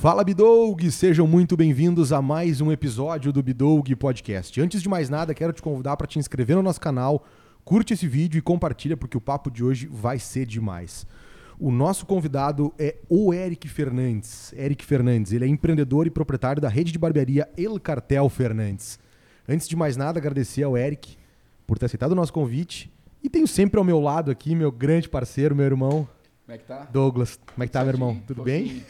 Fala Bidoug, sejam muito bem-vindos a mais um episódio do Bidoug Podcast. Antes de mais nada, quero te convidar para te inscrever no nosso canal, curte esse vídeo e compartilha porque o papo de hoje vai ser demais. O nosso convidado é o Eric Fernandes. Eric Fernandes, ele é empreendedor e proprietário da rede de barbearia El Cartel Fernandes. Antes de mais nada, agradecer ao Eric por ter aceitado o nosso convite e tenho sempre ao meu lado aqui meu grande parceiro, meu irmão, Como é que tá? Douglas. Como é que tá, meu irmão? Tudo bem?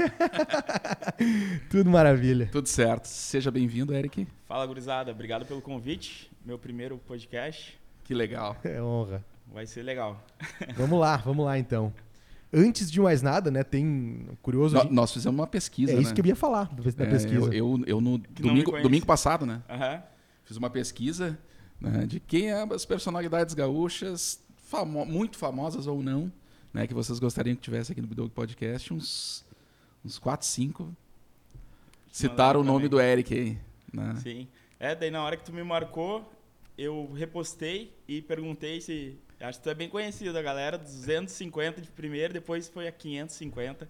Tudo maravilha. Tudo certo. Seja bem-vindo, Eric. Fala, gurizada. Obrigado pelo convite. Meu primeiro podcast. Que legal. É honra. Vai ser legal. Vamos lá, vamos lá então. Antes de mais nada, né, tem curioso. No- nós fizemos uma pesquisa, é né? isso que eu ia falar da É, pesquisa. Eu, eu, eu no domingo, conhece. domingo passado, né? Aham. Fiz uma pesquisa né, de quem é as personalidades gaúchas, famo- muito famosas ou não, né? Que vocês gostariam que tivesse aqui no Bidog Podcast. Uns, uns 4, 5 citaram o nome pra do Eric aí. Né? Sim. É, daí na hora que tu me marcou, eu repostei e perguntei se. Acho que tu é bem conhecido, a galera. 250 de primeiro, depois foi a 550.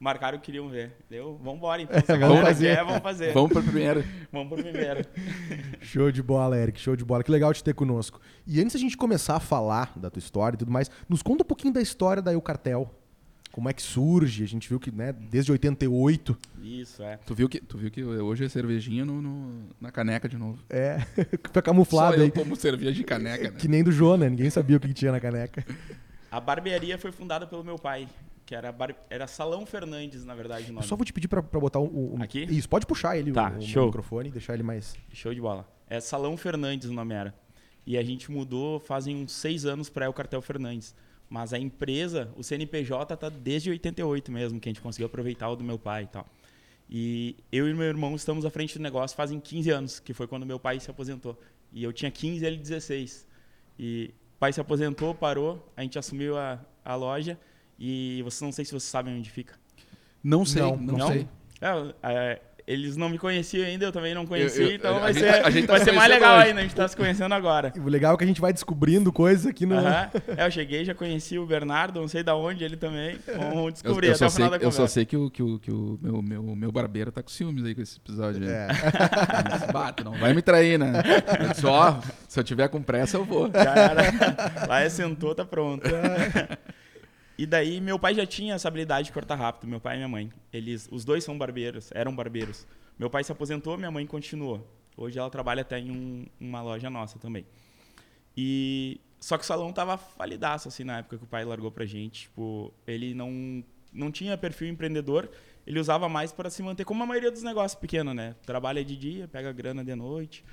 Marcaram que queriam ver. Deu, vambora então. Se a Vamos galera fazer. quer, vamos fazer. Vamos para o primeiro. Vamos pro primeiro. Show de bola, Eric. Show de bola. Que legal te ter conosco. E antes da gente começar a falar da tua história e tudo mais, nos conta um pouquinho da história da Eu Cartel. Como é que surge? A gente viu que, né, desde 88. Isso, é. Tu viu que, tu viu que hoje é cervejinha no, no- na caneca de novo. É, foi camuflado Só eu aí. tomo cerveja de caneca, né? Que nem do Jô, né? Ninguém sabia o que tinha na caneca. A barbearia foi fundada pelo meu pai, que era, bar... era Salão Fernandes, na verdade, só vou te pedir pra botar o, o- Aqui? Isso, pode puxar ele, Tá, o, o microfone, deixar ele mais. Show de bola. É Salão Fernandes o nome era. E a gente mudou fazem uns seis anos para o Cartel Fernandes. Mas a empresa, o CNPJ, tá desde 88 mesmo, que a gente conseguiu aproveitar o do meu pai e tal. E eu e meu irmão estamos à frente do negócio fazem 15 anos, que foi quando meu pai se aposentou. E eu tinha 15 e ele 16. E o pai se aposentou, parou, a gente assumiu a, a loja. E vocês não sei se vocês sabem onde fica. Não sei, Não, não, não sei. É, é, eles não me conheciam ainda, eu também não conheci, Eu- eu- então vai gente- ser, a gente tá vai se ser mais legal hoje. ainda, a gente tá se conhecendo agora. O legal é que a gente vai descobrindo coisas aqui no. Aham. É, eu cheguei, já conheci o Bernardo, não sei da onde ele também. Vamos Eu, descobrir eu até só o final sei, da eu só conversa. sei que o, que o, que o meu, meu, meu barbeiro tá com ciúmes aí com esse episódio. aí. É. Bate, não vai me trair, né? Eu disse, ó, se eu tiver com pressa, eu vou. Já era. Lá é sentou, tá pronto. E daí meu pai já tinha essa habilidade de cortar rápido, meu pai e minha mãe. Eles, os dois são barbeiros, eram barbeiros. Meu pai se aposentou, minha mãe continuou. Hoje ela trabalha até em um- uma loja nossa também. E só que o salão tava falidaço assim na época que o pai largou pra gente, tipo, ele não não tinha perfil empreendedor, ele usava mais para se manter como a maioria dos negócios pequenos, né? Trabalha de dia, pega grana de noite.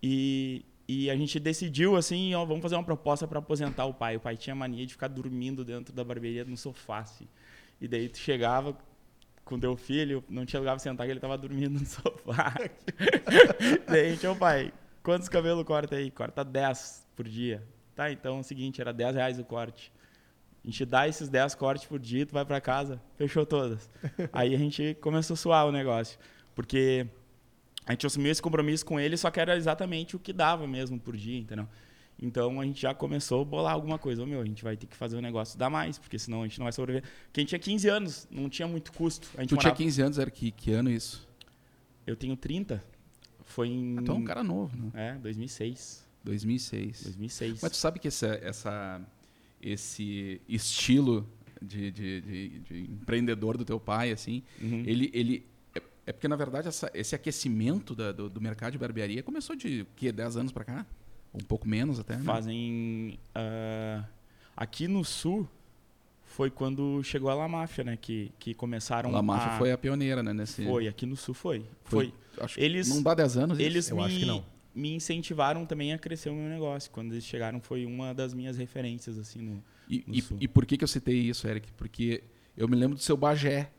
E, e a gente decidiu assim, ó, vamos fazer uma proposta para aposentar o pai. O pai tinha mania de ficar dormindo dentro da barbearia no sofá, assim. E daí tu chegava com teu filho, não tinha lugar pra sentar, que ele tava dormindo no sofá. daí a gente, pai, quantos cabelos corta aí? Corta 10 por dia. Tá, então é o seguinte, era 10 reais o corte. A gente dá esses 10 cortes por dia, tu vai pra casa, fechou todas. Aí a gente começou a suar o negócio. Porque a gente assumiu esse compromisso com ele, só que era exatamente o que dava mesmo por dia, entendeu? Então a gente já começou a bolar alguma coisa. Ô, meu, a gente vai ter que fazer o negócio dar mais, porque senão a gente não vai sobreviver. Porque a gente tinha 15 anos, não tinha muito custo. A gente Tu tinha morava- 15 anos, era que, que ano isso? Eu tenho 30. Foi em. Ah, tu é um cara novo, né? É, 2006. 2006. 2006. Mas tu sabe que essa, essa, esse estilo de, de, de, de empreendedor do teu pai, assim, Uhum. ele, ele é, porque, na verdade, essa- esse aquecimento da- do, do mercado de barbearia começou de quê? 10 anos pra cá? Um pouco menos até, né? Fazem. ah, aqui no sul foi quando chegou a La Máfia, né? Que, que começaram La Máfia a... foi a pioneira, né? Nesse, Foi, aqui no sul foi. Foi. Foi. Acho, Eles- não dá 10 anos isso? Eles Eu me, acho que não. me incentivaram também a crescer o meu negócio. Quando eles chegaram, foi uma das minhas referências, assim, no. E, no e- sul. e por que, que eu citei isso, Eric? Porque eu me lembro do seu Bagé,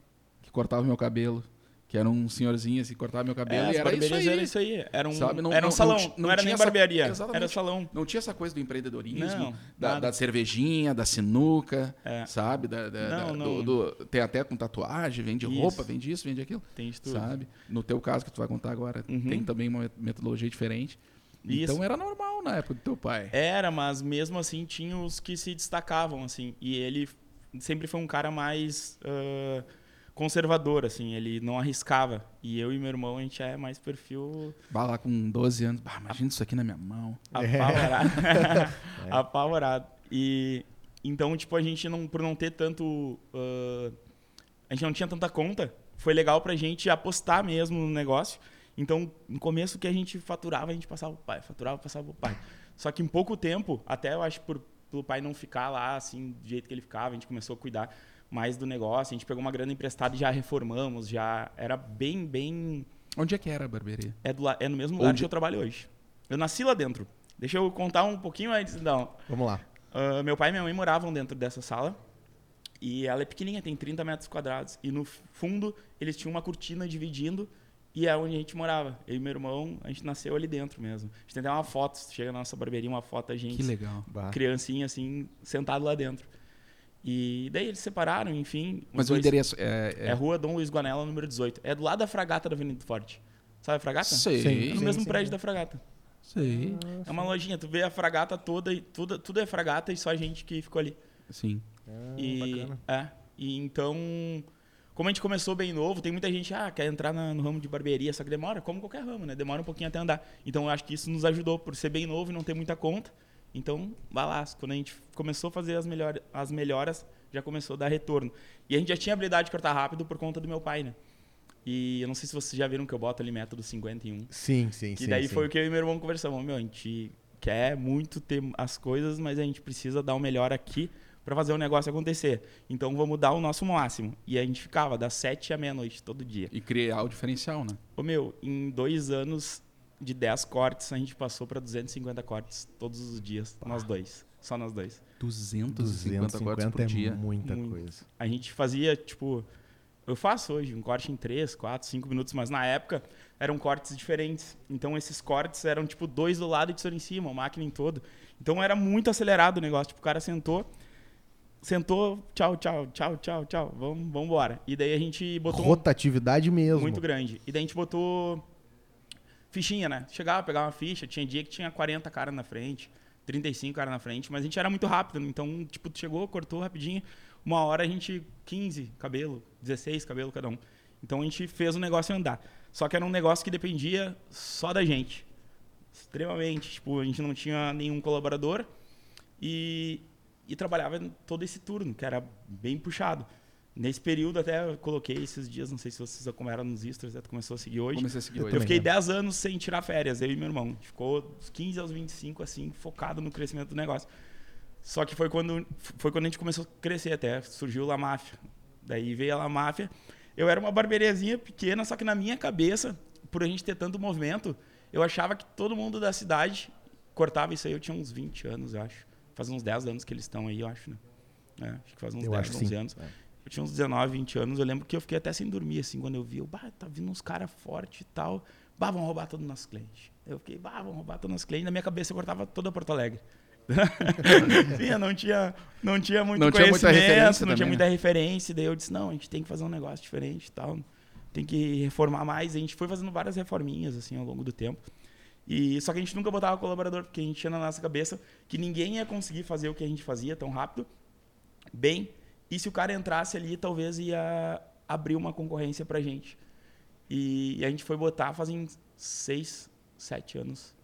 que cortava meu cabelo. Que era um senhorzinho assim, cortava meu cabelo. É, e era isso aí. era isso aí. Era um, Sabe? Não- era um não- salão, não não, era nem essa- barbearia, Exatamente. era salão. Não tinha essa coisa do empreendedorismo, da, da cervejinha, da sinuca, É. sabe? Da, da- Não, do- do- tem até com tatuagem, vende Isso. roupa, vende isso, vende aquilo. Tem isso tudo. Sabe? No teu caso, que tu vai contar agora, Uhum. tem também uma metodologia diferente. Isso. Então era normal na época do teu pai. Era, mas mesmo assim tinha os que se destacavam, assim. E ele sempre foi um cara mais ah, conservador, assim, ele não arriscava. E eu e meu irmão, a gente é mais perfil Bah, lá com 12 anos. Bah, imagina isso aqui na minha mão. apavorado. apavorado. E então, tipo, a gente não, por não ter tanto. ah, a gente não tinha tanta conta, foi legal pra gente apostar mesmo no negócio. Então, no começo que a gente faturava, a gente passava pro pai, faturava, passava pro pai. Só que em pouco tempo, até eu acho por pelo pai não ficar lá assim, do jeito que ele ficava, a gente começou a cuidar mais do negócio. A gente pegou uma grana emprestada e já reformamos, já era bem, bem Onde é que era a barbearia? é, do, é no mesmo lugar Onde- que eu trabalho hoje. Eu nasci lá dentro. Deixa eu contar um pouquinho antes, então. Vamos lá. Ah, meu pai e minha mãe moravam dentro dessa sala. E ela é pequenininha, tem 30 metros quadrados. E no fundo, eles tinham uma cortina dividindo. E é onde a gente morava. Eu e meu irmão, a gente nasceu ali dentro mesmo. A gente tem até uma foto, chega na nossa barbearia, uma foto a gente, Que legal. Criancinha assim, sentado lá dentro. E daí eles se separaram, enfim. Mas o endereço é... É Rua Dom Luiz Guanella, número 18. É do lado da Fragata da Avenida do Forte. Sabe a Fragata? Sei. Sim. É no mesmo prédio da Fragata. Sei. É uma lojinha, tu vê a fragata toda e tudo, tudo é fragata e só a gente que ficou ali. Sim. Ah, e bacana. é, e então, como a gente começou bem novo, tem muita gente ah, quer entrar na- no ramo de barbearia, só que demora, como qualquer ramo, né? Demora um pouquinho até andar. Então, eu acho que isso nos ajudou por ser bem novo e não ter muita conta. Então, vai lá, quando a gente começou a fazer as, melhor, as melhoras, já começou a dar retorno. E a gente já tinha habilidade de cortar rápido por conta do meu pai, né? E eu não sei se vocês já viram que eu boto ali método 51. Sim, sim, Que sim. daí sim. foi o que eu e meu irmão conversamos. Meu, a gente quer muito ter as coisas, mas a gente precisa dar o melhor aqui para fazer o negócio acontecer. Então vamos dar o nosso máximo. E a gente ficava das sete à meia-noite todo dia. E criar o diferencial, né? Ô meu, em dois anos de 10 cortes, a gente passou para 250 cortes todos os dias, nós dois. Só nós dois. 250, cortes 250 por é dia. muita Muito. coisa. A gente fazia, tipo. Eu faço hoje um corte em 3, 4, 5 minutos, mas na época eram cortes diferentes. Então esses cortes eram tipo dois do lado e tesoura em cima, a máquina em todo. Então era muito acelerado o negócio. Tipo, o cara sentou, sentou, tchau, tchau, tchau, tchau, tchau, vamos, vamos embora. E daí a gente botou um Rotatividade mesmo. muito grande. E daí a gente botou fichinha, né? Chegava, pegava uma ficha, tinha dia que tinha 40 caras na frente, 35 caras na frente, mas a gente era muito rápido, então, tipo, chegou, cortou rapidinho, uma hora a gente, 15 cabelo, 16 cabelo cada um. Então a gente fez o negócio andar. Só que era um negócio que dependia só da gente. Extremamente. Tipo, a gente não tinha nenhum colaborador e, e trabalhava todo esse turno, que era bem puxado. Nesse período até eu coloquei esses dias, não sei se vocês acompanharam nos Istros, até começou a seguir hoje. Comecei a seguir Eu hoje. Eu fiquei né? 10 anos sem tirar férias, eu e meu irmão. A ficou dos 15 aos 25, assim, focado no crescimento do negócio. Só que foi quando, foi quando a gente começou a crescer até, surgiu La Máfia. Daí veio a La Máfia. Eu era uma barbeariazinha pequena, só que na minha cabeça, por a gente ter tanto movimento, eu achava que todo mundo da cidade cortava isso aí. Eu tinha uns 20 anos, eu acho. Faz uns 10 anos que eles estão aí, eu acho, né? É, acho que faz uns Eu 10, acho que 11 sim. anos. É. Eu tinha uns 19, 20 anos. Eu lembro que eu fiquei até sem dormir, assim, quando eu vi. Eu, bah, tá vindo uns caras fortes e tal. Bah, vão roubar todos os nossos clientes. Eu fiquei, bah, vão roubar todos os nossos clientes. Na minha cabeça eu cortava toda Porto Alegre. Sim, não tinha, não tinha muito Não tinha muita conhecimento, referência não tinha também, muita né? referência. Daí eu disse, não, a gente tem que fazer um negócio diferente e tal. Tem que reformar mais. A gente foi fazendo várias reforminhas, assim, ao longo do tempo. E, só que a gente nunca botava colaborador, porque a gente tinha na nossa cabeça que ninguém ia conseguir fazer o que a gente fazia tão rápido, bem. E se o cara entrasse ali, talvez ia abrir uma concorrência pra gente. E, e a gente foi botar fazem seis, sete anos.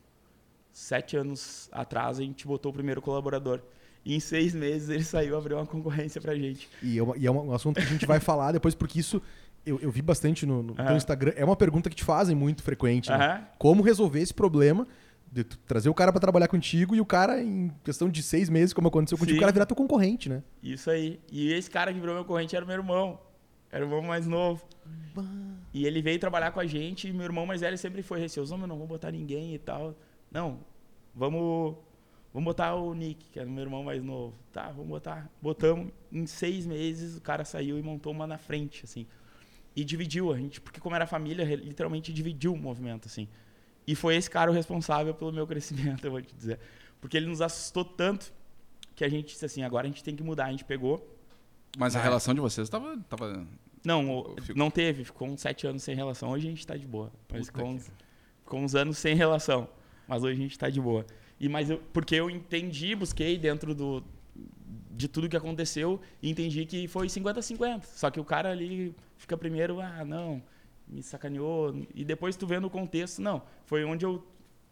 Sete anos atrás a gente botou o primeiro colaborador. E em seis meses ele saiu e abriu uma concorrência pra gente. E é, uma- e é um assunto que a gente vai falar depois, porque isso eu, eu vi bastante no, no teu Aham. Instagram. É uma pergunta que te fazem muito frequente. né? Como resolver esse problema de trazer o cara pra trabalhar contigo e o cara, em questão de seis meses, como aconteceu contigo, Sim. o cara virar teu concorrente, né? Isso aí. E esse cara que virou meu corrente era meu irmão. Era o irmão mais novo. E ele veio trabalhar com a gente e meu irmão mais velho sempre foi receoso. Não, não vou botar ninguém e tal. Não, vamos, vamos botar o Nick, que era o meu irmão mais novo. Tá, vamos botar. Botamos. Em seis meses o cara saiu e montou uma na frente, assim. E dividiu a gente, porque como era família, literalmente dividiu o movimento, assim. E foi esse cara o responsável pelo meu crescimento, eu vou te dizer. Porque ele nos assustou tanto que a gente disse assim, agora a gente tem que mudar. A gente pegou. Mas a relação de vocês tava... tava... Não, não teve, ficou uns sete anos sem relação. Hoje a gente tá de boa. Mas ficou uns, ficou uns anos sem relação. Mas hoje a gente tá de boa. E, mas eu, porque eu entendi, busquei dentro do, de tudo que aconteceu e entendi que foi 50-50. Só que o cara ali fica primeiro, ah, não, me sacaneou. E depois tu vendo o contexto, não, foi onde eu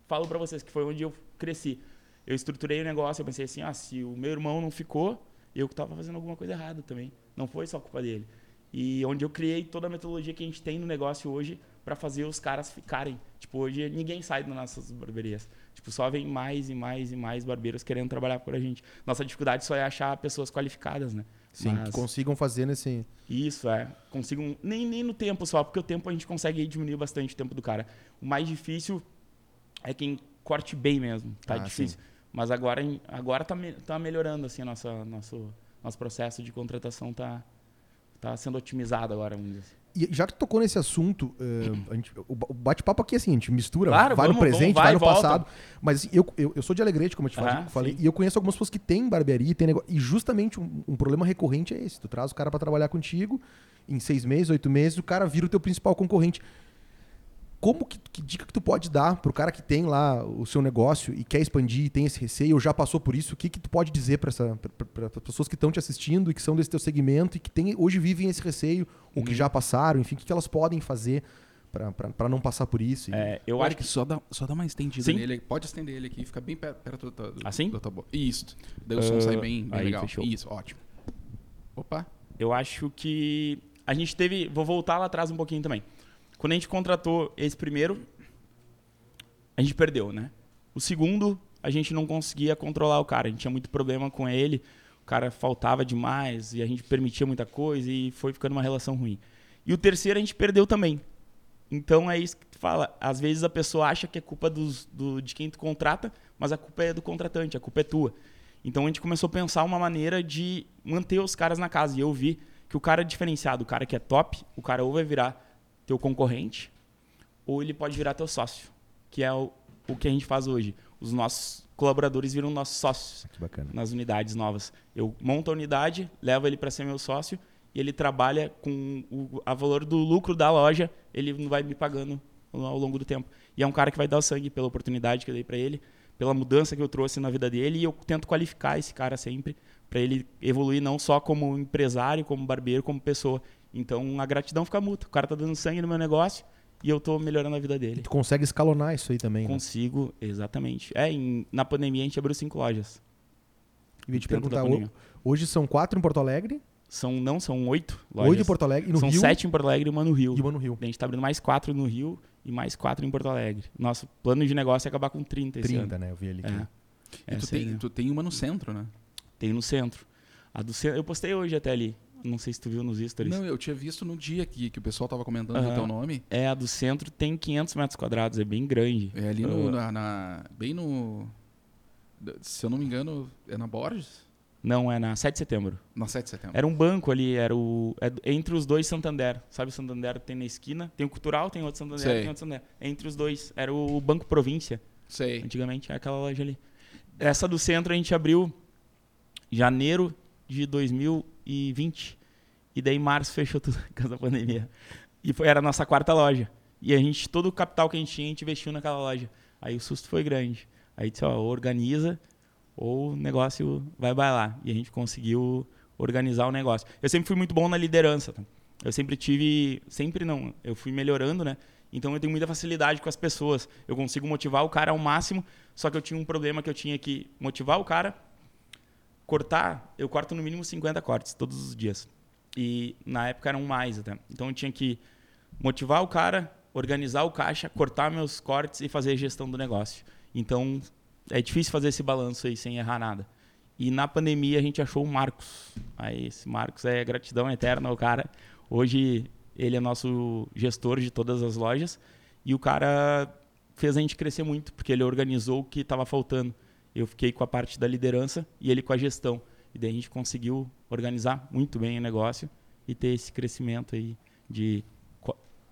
falo para vocês que foi onde eu cresci. Eu estruturei o negócio, eu pensei assim, ah, se o meu irmão não ficou, eu que tava fazendo alguma coisa errada também. Não foi só culpa dele. E onde eu criei toda a metodologia que a gente tem no negócio hoje para fazer os caras ficarem. Tipo, hoje ninguém sai das nossas barberias. Tipo, só vem mais e mais e mais barbeiros querendo trabalhar por a gente. Nossa dificuldade só é achar pessoas qualificadas, né? Sim, Mas- que consigam fazer nesse. isso, é. Consigo. um- Nem, nem no tempo só, porque o tempo a gente consegue diminuir bastante o tempo do cara. O mais difícil é quem corte bem mesmo. Tá Ah, difícil. Mas agora, agora tá, tá melhorando, assim, nossa, nosso, nosso processo de contratação tá, tá sendo otimizado agora, vamos dizer assim. E já que tocou nesse assunto, a gente- o ba- o bate-papo aqui, assim, a gente mistura, Claro, vai vamos, no presente, vamos, vai vai, e no volta. passado. Mas assim, eu, eu, eu sou de Alegrete, como eu te falei, Ah, falei, e eu conheço algumas pessoas que têm barbearia, tem negócio, e justamente um, um problema recorrente é esse. Tu traz o cara pra trabalhar contigo, em seis meses, oito meses, o cara vira o teu principal concorrente. Como que, que dica que tu pode dar pro cara que tem lá o seu negócio e quer expandir, e tem esse receio, ou já passou por isso? O que que tu pode dizer para as pessoas que estão te assistindo e que são desse teu segmento e que tem, hoje vivem esse receio, ou Uhum. que já passaram, enfim, o que, que elas podem fazer para não passar por isso? É, eu acho acho que só dá, só dá uma estendida Sim. nele. Pode estender ele aqui, fica bem per- perto da, do, Assim? da tua boca. Isso. Daí o som sai bem, bem aí, legal. fechou. Isso, ótimo. Opa. Eu acho que a gente teve. Vou voltar lá atrás um pouquinho também. Quando a gente contratou esse primeiro, a gente perdeu, né? O segundo, a gente não conseguia controlar o cara. A gente tinha muito problema com ele. O cara faltava demais e a gente permitia muita coisa e foi ficando uma relação ruim. E o terceiro a gente perdeu também. Então é isso que tu fala. Às vezes a pessoa acha que é culpa dos, do, de quem tu contrata, mas a culpa é do contratante, a culpa é tua. Então a gente começou a pensar uma maneira de manter os caras na casa. E eu vi que o cara diferenciado, o cara que é top, o cara ou vai virar teu concorrente, ou ele pode virar teu sócio, que é o, o que a gente faz hoje. Os nossos colaboradores viram nossos sócios bacana. nas unidades novas. Eu monto a unidade, levo ele para ser meu sócio e ele trabalha com o a valor do lucro da loja, ele não vai me pagando ao longo do tempo. E é um cara que vai dar o sangue pela oportunidade que eu dei para ele, pela mudança que eu trouxe na vida dele e eu tento qualificar esse cara sempre para ele evoluir não só como empresário, como barbeiro, como pessoa. Então a gratidão fica mútua. O cara tá dando sangue no meu negócio e eu tô melhorando a vida E dele. tu consegue escalonar isso aí também, né? Consigo, exatamente. É, em- na pandemia a gente abriu cinco lojas. E ia te perguntar, hoje são quatro em Porto Alegre, São, não, são oito lojas. oito em Porto Alegre, e no são Rio sete em Porto Alegre e uma no Rio. e uma no Rio. A gente tá abrindo mais quatro no Rio e mais quatro em Porto Alegre. Nosso plano de negócio é acabar com 30 esse 30, ano. né? Eu vi ali. que- É. E tu tem, né? tu tem uma no centro, né? Tem no centro. A do centro. Eu postei hoje até ali. Não sei se tu viu nos stories. Não, eu tinha visto no dia aqui que o pessoal tava comentando Aham. o teu nome. É, a do centro tem 500 metros quadrados. É bem grande. É ali no, Ah. na, na- Bem no. Se eu não me engano, é na Borges? Não, é na 7 de setembro. Na 7 de setembro. Era um banco ali. Era o. é entre os dois Santander. Sabe o Santander que tem na esquina? Tem o Cultural, tem outro Santander, Sei. tem outro Santander. Entre os dois. Era o Banco Província. Sei. Antigamente, é aquela loja ali. Essa do centro a gente abriu janeiro de 2020. E daí março fechou tudo por causa da pandemia. E foi, era a nossa quarta loja. E a gente, todo o capital que a gente tinha, a gente investiu naquela loja. Aí o susto foi grande. Aí disse, ó, organiza ou o negócio vai bailar. E a gente conseguiu organizar o negócio. Eu sempre fui muito bom na liderança. tá? Eu sempre tive, sempre não, eu fui melhorando, né? Então eu tenho muita facilidade com as pessoas. Eu consigo motivar o cara ao máximo, só que eu tinha um problema que eu tinha que motivar o cara, cortar, eu corto no mínimo 50 cortes todos os dias. E na época eram mais até. Então eu tinha que motivar o cara, organizar o caixa, cortar meus cortes e fazer a gestão do negócio. Então é difícil fazer esse balanço aí sem errar nada. E na pandemia a gente achou o Marcos. Aí esse Marcos é gratidão eterna ao cara. Hoje ele é nosso gestor de todas as lojas e o cara fez a gente crescer muito porque ele organizou o que estava faltando. Eu fiquei com a parte da liderança e ele com a gestão. E daí a gente conseguiu organizar muito bem o negócio e ter esse crescimento aí de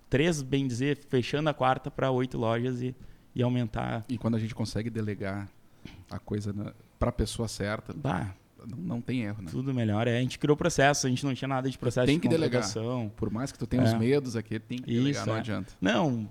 três, bem dizer, fechando a quarta para oito lojas e, e aumentar. E quando a gente consegue delegar a coisa para a pessoa certa, Bah, não, não tem erro, né? tudo melhor. É, a gente criou processo, a gente não tinha nada de processo Tem de que delegar. Por mais que tu tenha É. os medos aqui, tem que delegar, Isso, não é. adianta. Não,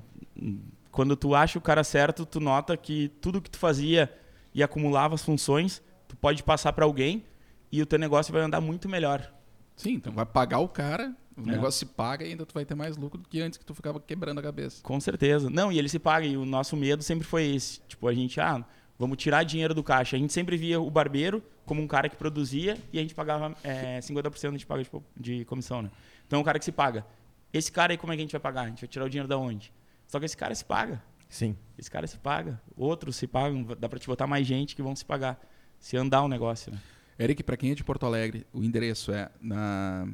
quando tu acha o cara certo, tu nota que tudo que tu fazia e acumulava as funções, tu pode passar para alguém e o teu negócio vai andar muito melhor. Sim, então vai pagar o cara O É. negócio se paga e ainda tu vai ter mais lucro do que antes que tu ficava quebrando a cabeça. Com certeza. Não, e ele se paga. E o nosso medo sempre foi esse. Tipo, a gente, ah, vamos tirar dinheiro do caixa. A gente sempre via o barbeiro como um cara que produzia e a gente pagava é, 50% a gente paga de, de comissão, né? Então é um cara que se paga. Esse cara aí, como é que a gente vai pagar? A gente vai tirar o dinheiro da onde? Só que esse cara se paga. Sim. Esse cara se paga. Outros se pagam. Dá pra te botar mais gente que vão se pagar. Se andar o negócio, né? Eric, pra quem é de Porto Alegre, o endereço é na.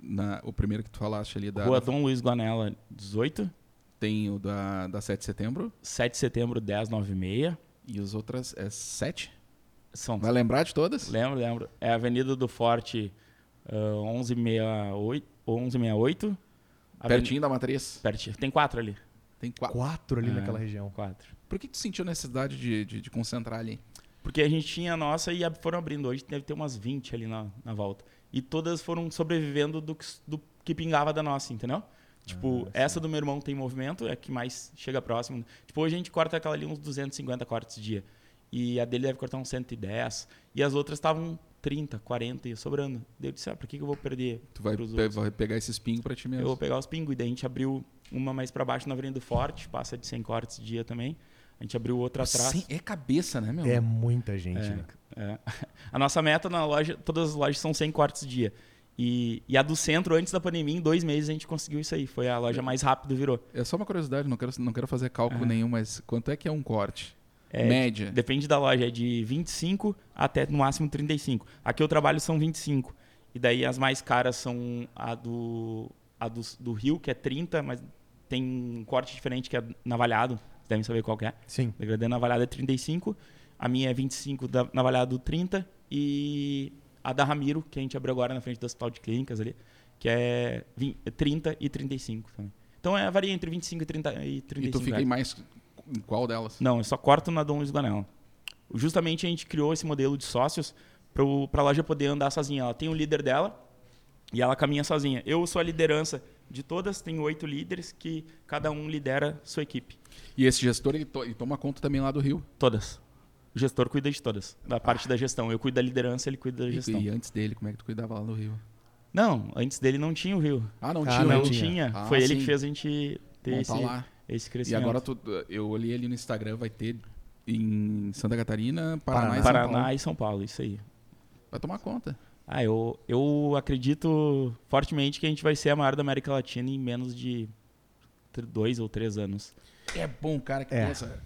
na o primeiro que tu falaste ali da. Rua Dom Luiz Guanella, 18. tem o da, da 7 de setembro 7 de setembro, 10, 9 e meia. e os outras é 7. São Vai lembrar de todas? Lembro, lembro. É a Avenida do Forte ah, 1168. 1168. Aven- Pertinho da matriz. Pertinho. Tem quatro ali. Tem quatro. Quatro ali É. naquela região. Quatro. Por que tu sentiu necessidade de, de, de concentrar ali? Porque a gente tinha a nossa e foram abrindo. Hoje deve ter umas 20 ali na, na volta. E todas foram sobrevivendo do que, do que pingava da nossa, entendeu? Tipo, essa do meu irmão tem movimento, é a que mais chega próximo. Tipo, hoje a gente corta aquela ali uns 250 cortes dia. E a dele deve cortar uns 110. E as outras estavam 30, 40 e sobrando. Daí eu disse, ah, por que, que eu vou perder Tu vai, pros pe- vai pegar esses pingos pra ti mesmo. Eu vou pegar os pingos. E daí a gente abriu uma mais pra baixo na Avenida do Forte, passa de 100 cortes dia também. A gente abriu outra atrás. Sim, é cabeça, né, meu? É muita gente, É, né? é. A nossa meta na loja, todas as lojas são 100 cortes dia. E, e a do centro, antes da pandemia, em dois meses a gente conseguiu isso aí. Foi a loja mais rápido, virou. É só uma curiosidade, não quero, não quero fazer cálculo É. nenhum, mas quanto é que é um corte? É, Média. Depende da loja, é de 25 até no máximo 35. Aqui eu trabalho são 25. E daí as mais caras são a do, a do, do Rio, que é 30, mas tem um corte diferente que é navalhado. Vocês devem saber qual que é. Sim. Degradê navalhado é 35, a minha é 25 da navalhado 30 e a da Ramiro, que a gente abriu agora na frente do Hospital de Clínicas ali, que é 20 30 e 35 também. Então é, varia entre 25 e 30 e 35. E tu fica reais. mais em qual delas? Não, eu só corto na Dom Luiz Guanella. Justamente a gente criou esse modelo de sócios para a loja poder andar sozinha. Ela tem o líder dela e ela caminha sozinha. Eu sou a liderança de todas, tenho oito líderes que cada um lidera sua equipe. E esse gestor, ele, to- ele toma conta também lá do Rio. Todas. O gestor cuida de todas, da parte da gestão. Eu cuido da liderança, ele cuida da E, gestão. e antes dele, como é que tu cuidava lá no Rio? Não, antes dele não tinha o Rio. Ah, não Ah, tinha. não tinha. tinha. Ah, Foi ele sim. que fez a gente ter Montar esse, lá. Esse E crescimento. agora tu, eu olhei ali no Instagram, vai ter em Santa Catarina, Paraná, Paraná. e São Paraná Paulo. e São Paulo, isso aí. Vai tomar conta. Ah, eu, eu acredito fortemente que a gente vai ser a maior da América Latina em menos de dois ou três anos. É bom, cara, que É. pensa.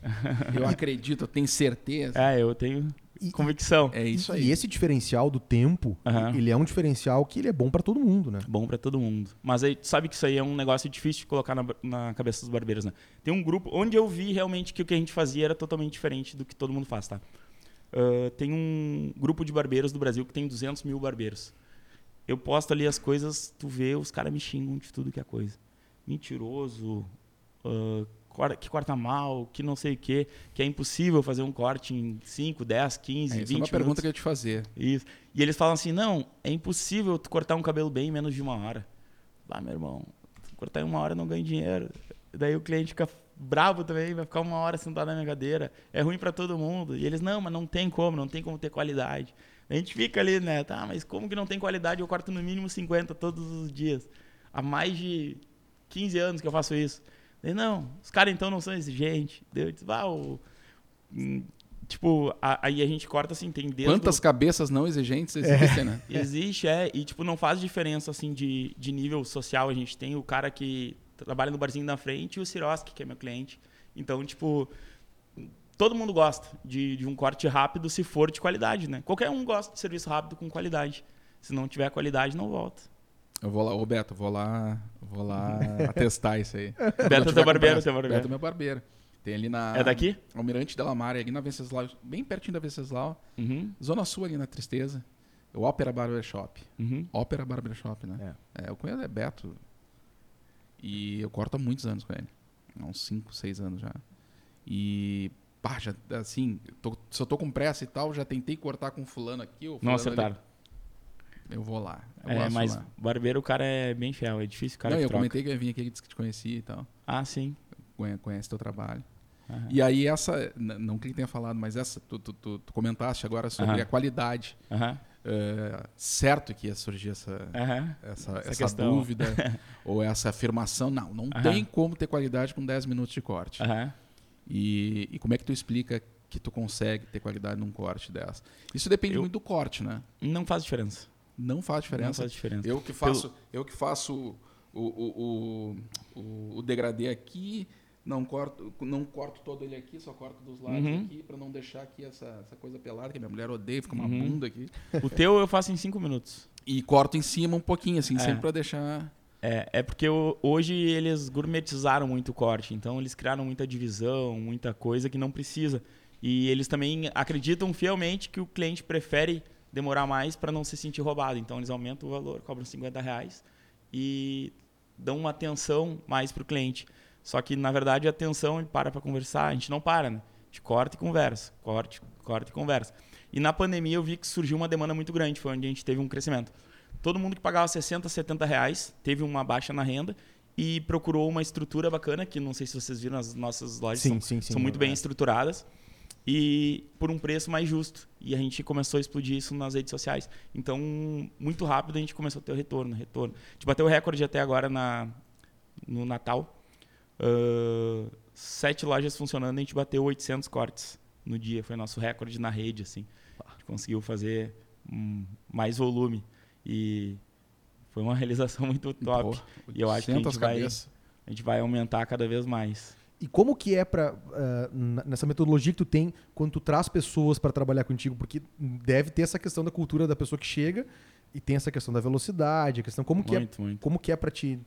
Eu acredito, eu tenho certeza. É, eu tenho E- convicção. É isso E aí. esse diferencial do tempo, Aham. ele é um diferencial que ele é bom pra todo mundo, né? Bom pra todo mundo. Mas aí, tu sabe que isso aí é um negócio difícil de colocar na, na cabeça dos barbeiros, né? Tem um grupo onde eu vi realmente que o que a gente fazia era totalmente diferente do que todo mundo faz, tá? Ah, tem um grupo de barbeiros do Brasil que tem 200 mil barbeiros. Eu posto ali as coisas, tu vê, os caras me xingam de tudo que é coisa. Mentiroso, ah, que corta mal, que não sei o quê, que é impossível fazer um corte em 5, 10, 15, É, 20 essa é uma minutos. pergunta que eu ia te fazer. Isso. E eles falam assim: não, é impossível tu cortar um cabelo bem em menos de uma hora. Ah, meu irmão, cortar em uma hora eu não ganho dinheiro. Daí o cliente fica bravo também, vai ficar uma hora sentado na minha cadeira. É ruim pra todo mundo. E eles, não, mas não tem como, não tem como ter qualidade. A gente fica ali, né? Tá, mas como que não tem qualidade? Eu corto no mínimo 50 todos os dias. Há mais de 15 anos que eu faço isso. Não, os caras então não são exigentes. Daí eu disse, ah, o. hum, Tipo, a- aí a gente corta assim, tem desde Quantas cabeças não exigentes existem, né? Existe, é. E, tipo, não faz diferença, assim, de, de nível social. A gente tem o cara que trabalha no barzinho da frente e o Siroski, que é meu cliente. Então, tipo, todo mundo gosta de, de um corte rápido se for de qualidade, né? Qualquer um gosta de serviço rápido com qualidade. Se não tiver qualidade, não volta. Eu vou lá, ô Beto, vou lá, vou lá atestar isso aí. Beto é eu teu barbeiro, teu barbeiro. Beto é meu barbeiro. Tem ali na... É daqui? Almirante Della Mare, ali na Venceslau, bem pertinho da Venceslau. Uhum, Zona Sul ali na Tristeza. O Ópera Barbershop. uhum. Ópera Barbershop, né? É. eu conheço, é Beto. E eu corto há muitos anos com ele. Há uns 5, 6 anos já. E, pá, já, assim, tô- se eu tô com pressa e tal, já tentei cortar com fulano aqui ou fulano Não ali. Eu vou lá. Eu É, mas lá. barbeiro, o cara é bem fiel. É difícil o cara Não, eu troca. comentei que eu ia vir aqui, ele disse que te conhecia e tal. Ah, sim. Conhe- Conhece teu trabalho. Aham. E aí essa, não que ele tenha falado, mas essa, tu, tu, tu- tu comentaste agora sobre Aham. a qualidade. Aham. é, certo que ia surgir essa, essa, Essa essa dúvida ou essa afirmação. Não, não tem como ter qualidade com 10 minutos de corte. E, e como é que tu explica que tu consegue ter qualidade num corte dessa? Isso depende Eu- muito do corte, né? Não faz diferença. Não faz Não diferença. faz diferença. Eu que faço, eu que faço o, o, o, o, degradê aqui, não corto, não corto todo ele aqui, só corto dos lados Uhum. aqui para não deixar aqui essa, essa coisa pelada que minha mulher odeia, fica uma Uhum. bunda aqui. O teu eu faço em cinco minutos. E corto em cima um pouquinho assim, É. sempre para deixar É, é porque hoje eles gourmetizaram muito o corte, então eles criaram muita divisão, muita coisa que não precisa. E eles também acreditam fielmente que o cliente prefere demorar mais para não se sentir roubado. Então eles aumentam o valor, cobram 50 reais e dão uma atenção mais para o cliente. Só que na verdade a atenção ele para para conversar, a gente não para, né? A gente corta e conversa, corte, corta e conversa. E na pandemia eu vi que surgiu uma demanda muito grande, foi onde a gente teve um crescimento. Todo mundo que pagava 60, 70 reais teve uma baixa na renda e procurou uma estrutura bacana, que não sei se vocês viram, as nossas lojas Sim, são, sim, sim. são muito bem É. estruturadas e por um preço mais justo. E a gente começou a explodir isso nas redes sociais. Então, muito rápido a gente começou a ter o retorno, retorno. A gente bateu o recorde até agora na, no Natal. Ah, sete lojas funcionando, a gente bateu 800 cortes no dia. Foi nosso recorde na rede, assim. A gente conseguiu fazer hum, mais volume. E foi uma realização muito top. Pô, E eu acho que a 800 gente vai-. A gente vai aumentar cada vez mais. E como que é para nessa metodologia que tu tem quando tu traz pessoas para trabalhar contigo, porque deve ter essa questão da cultura da pessoa que chega e tem essa questão da velocidade, a questão como que é, muito, muito. como que é para ti.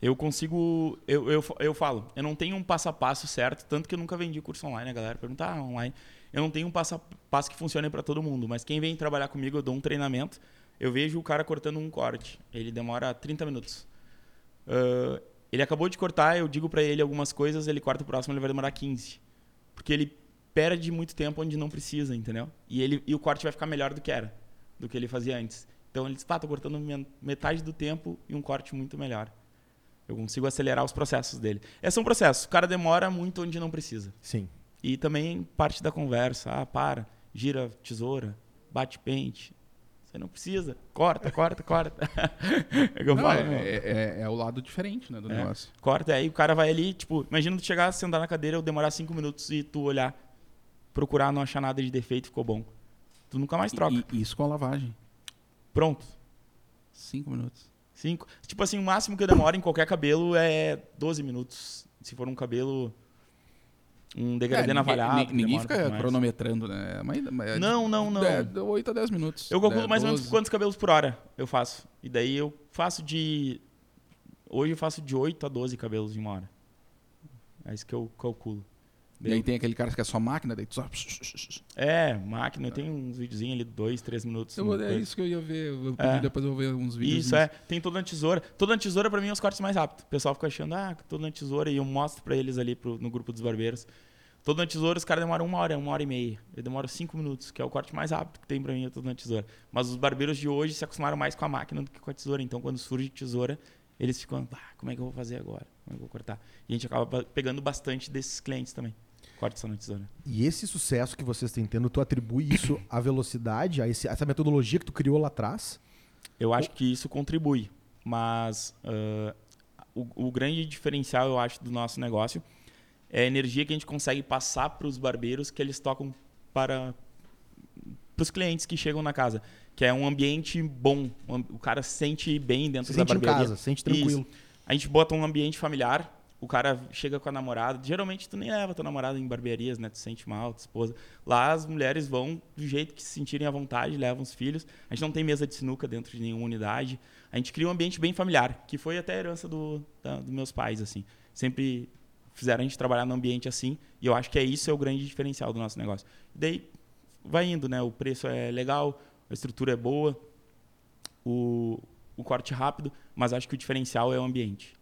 Eu consigo. Eu, eu, eu falo, eu não tenho um passo a passo certo, tanto que eu nunca vendi curso online, a galera pergunta, ah, online. Eu não tenho um passo a passo que funcione para todo mundo, mas quem vem trabalhar comigo, eu dou um treinamento, eu vejo o cara cortando um corte. Ele demora 30 minutos. Ah, ele acabou de cortar, eu digo para ele algumas coisas, ele corta o próximo, ele vai demorar 15. Porque ele perde muito tempo onde não precisa, entendeu? E, ele, e o corte vai ficar melhor do que era, do que ele fazia antes. Então ele diz, pá, tô cortando metade do tempo e um corte muito melhor. Eu consigo acelerar os processos dele. É só um processo. O cara demora muito onde não precisa. Sim. E também parte da conversa. Ah, para, gira tesoura, bate pente. Você não precisa. Corta, corta, corta. é o que eu Não, falo. é, meu. é, é- é o lado diferente né, do É. negócio. Corta, aí o cara vai ali, tipo, imagina tu chegar, sentar na cadeira, eu demorar cinco minutos e tu olhar, procurar, não achar nada de defeito, ficou bom. Tu nunca mais troca. E, e isso com a lavagem. Pronto. Cinco minutos. Cinco. Tipo assim, o máximo que eu demoro em qualquer cabelo é 12 minutos. Se for um cabelo. Um degradê É, navalhado. ninguém, ninguém fica cronometrando, né? Mas, mas é Não, não, não. De 8 a 10 minutos. Eu calculo De mais ou menos 12. quantos cabelos por hora eu faço. E daí eu faço de. Hoje eu faço de 8 a 12 cabelos em uma hora. É isso que eu calculo. E aí tem aquele cara que é só máquina, daí tu só... É, máquina, tenho uns videozinhos ali, dois, três minutos. Eu, é isso que eu ia ver. Eu É. depois eu vou ver uns vídeos. Isso, é. Tem toda na tesoura. Toda na tesoura, pra mim, é os cortes mais rápidos. O pessoal fica achando, ah, toda na tesoura. E eu mostro pra eles ali pro- no grupo dos barbeiros. Toda na tesoura, os caras demoram uma hora, uma hora e meia. Eu demoro cinco minutos, que é o corte mais rápido que tem pra mim, é toda na tesoura. Mas os barbeiros de hoje se acostumaram mais com a máquina do que com a tesoura. Então, quando surge tesoura, eles ficam, ah, como é que eu vou fazer agora? Como é que eu vou cortar? E a gente acaba ba- pegando bastante desses clientes também. Corte tesoura. E esse sucesso que vocês têm tendo, tu atribui isso à velocidade, a esse- essa metodologia que tu criou lá atrás? Eu acho que isso contribui, mas ah, o, o grande diferencial, eu acho, do nosso negócio é a energia que a gente consegue passar para os barbeiros que eles tocam para os clientes que chegam na casa, que é um ambiente bom, um o cara se sente bem dentro Se da sente em barbearia. casa, sente tranquilo. A gente bota um ambiente familiar, o cara chega com a namorada. Geralmente tu nem leva tua namorada em barbearias, né? Tu se sente mal, tua esposa. Lá as mulheres vão do jeito que se sentirem à vontade, levam os filhos. A gente não tem mesa de sinuca dentro de nenhuma unidade. A gente cria um ambiente bem familiar, que foi até a herança do, dos meus pais, assim. Sempre fizeram a gente trabalhar num ambiente assim, e eu acho que é isso é o grande diferencial do nosso negócio. E daí vai indo, né? O preço é legal, a estrutura é boa, o, o corte rápido, mas acho que o diferencial é o ambiente.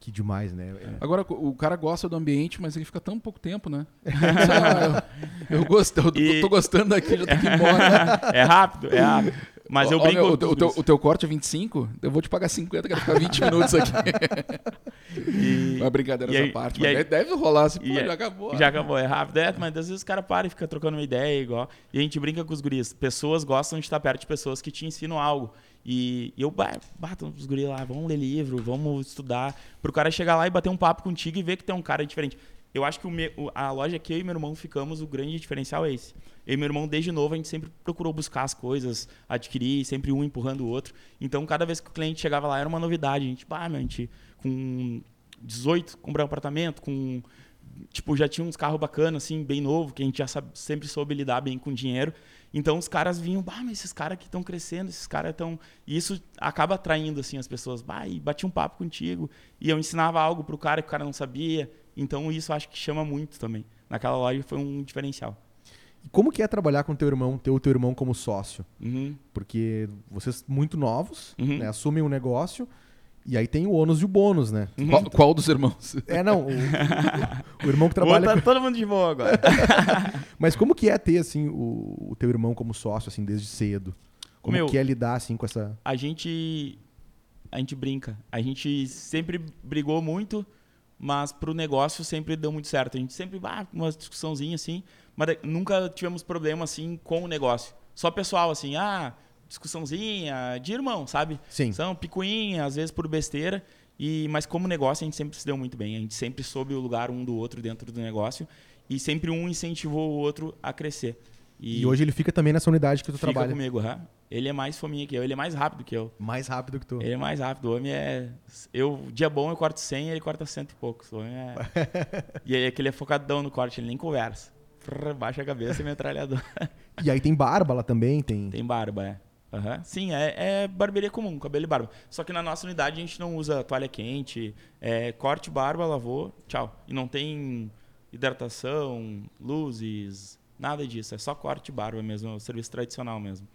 Que demais, né? É. Agora, o cara gosta do ambiente, mas ele fica tão pouco tempo, né? Eu, eu, gosto, eu E- tô gostando daqui, já que ir embora. é rápido, é rápido. Mas eu Ó, brinco. meu, com o, teu, o, teu, o corte é 25, eu vou te pagar 50, quero ficar 20 minutos aqui. E Uma brincadeira e essa aí- parte. mas aí- deve rolar assim, pô, aí- já acabou. Já acabou, é rápido. É, mas às vezes os caras param e ficam trocando uma ideia igual. E a gente brinca com os guris. Pessoas gostam de estar perto de pessoas que te ensinam algo. E eu ba- bato os guris lá, vamos ler livro, vamos estudar. Pro cara chegar lá e bater um papo contigo e ver que tem um cara diferente. Eu acho que o me- a loja que eu e meu irmão ficamos, o grande diferencial é esse. Eu e meu irmão, desde novo, a gente sempre procurou buscar as coisas, adquirir, sempre um empurrando o outro. Então, cada vez que o cliente chegava lá, era uma novidade. A gente, bah, meu, a gente com 18, comprar um apartamento, com tipo, já tinha uns carros bacanas, assim, bem novo, que a gente já sabe- sempre soube lidar bem com dinheiro. Então os caras vinham, bah, mas esses caras que estão crescendo, esses caras estão. E isso acaba atraindo, assim, as pessoas. Bah, e bati um papo contigo. E eu ensinava algo pro cara que o cara não sabia. Então isso acho que chama muito também. Naquela loja foi um diferencial. E como que é trabalhar com teu irmão, ter o teu irmão como sócio? Uhum. Porque vocês muito novos, Uhum. né, assumem um negócio e aí tem o ônus e o bônus, né? Qual, qual dos irmãos? É, não, o, o- o irmão que trabalha tá com... todo mundo de boa agora. Mas como que é ter, assim, o, o teu irmão como sócio, assim, desde cedo? Como Meu- que é lidar, assim, com essa... a gente a gente brinca. A gente sempre brigou muito, mas pro negócio sempre deu muito certo. A gente sempre, ah, uma discussãozinha assim, mas nunca tivemos problema assim com o negócio. Só pessoal assim, ah, discussãozinha de irmão, sabe? Sim. São picuinha, às vezes por besteira, e mas como negócio a gente sempre se deu muito bem. A gente sempre soube o lugar um do outro dentro do negócio e sempre um incentivou o outro a crescer. E, hoje ele fica também nessa unidade que tu fica trabalha. comigo, aham. Ele é mais fominha que eu, ele é mais rápido que eu. Mais rápido que tu. Ele é mais rápido. O homem é. Eu, dia bom eu corto 100 ele corta cento e poucos. O homem é. e aí é que ele é focadão no corte, ele nem conversa. Baixa a cabeça e metralhador. E aí tem barba lá também, tem... Tem barba, é. Aham. Sim, é, é barbearia comum, cabelo e barba. Só que na nossa unidade a gente não usa toalha quente, é corte, barba, lavou, tchau. E não tem hidratação, luzes, nada disso. É só corte e barba mesmo, é o serviço tradicional mesmo.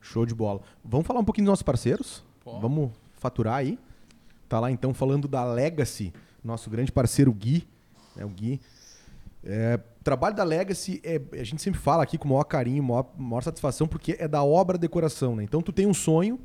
Show de bola. Vamos falar um pouquinho dos nossos parceiros? Pô. Vamos faturar aí? Tá lá então falando da Legacy, nosso grande parceiro Gui. Né, o Gui. É, o trabalho da Legacy, é, a gente sempre fala aqui com o maior carinho, maior, maior satisfação, porque é da obra decoração. Né? Então tu tem um sonho,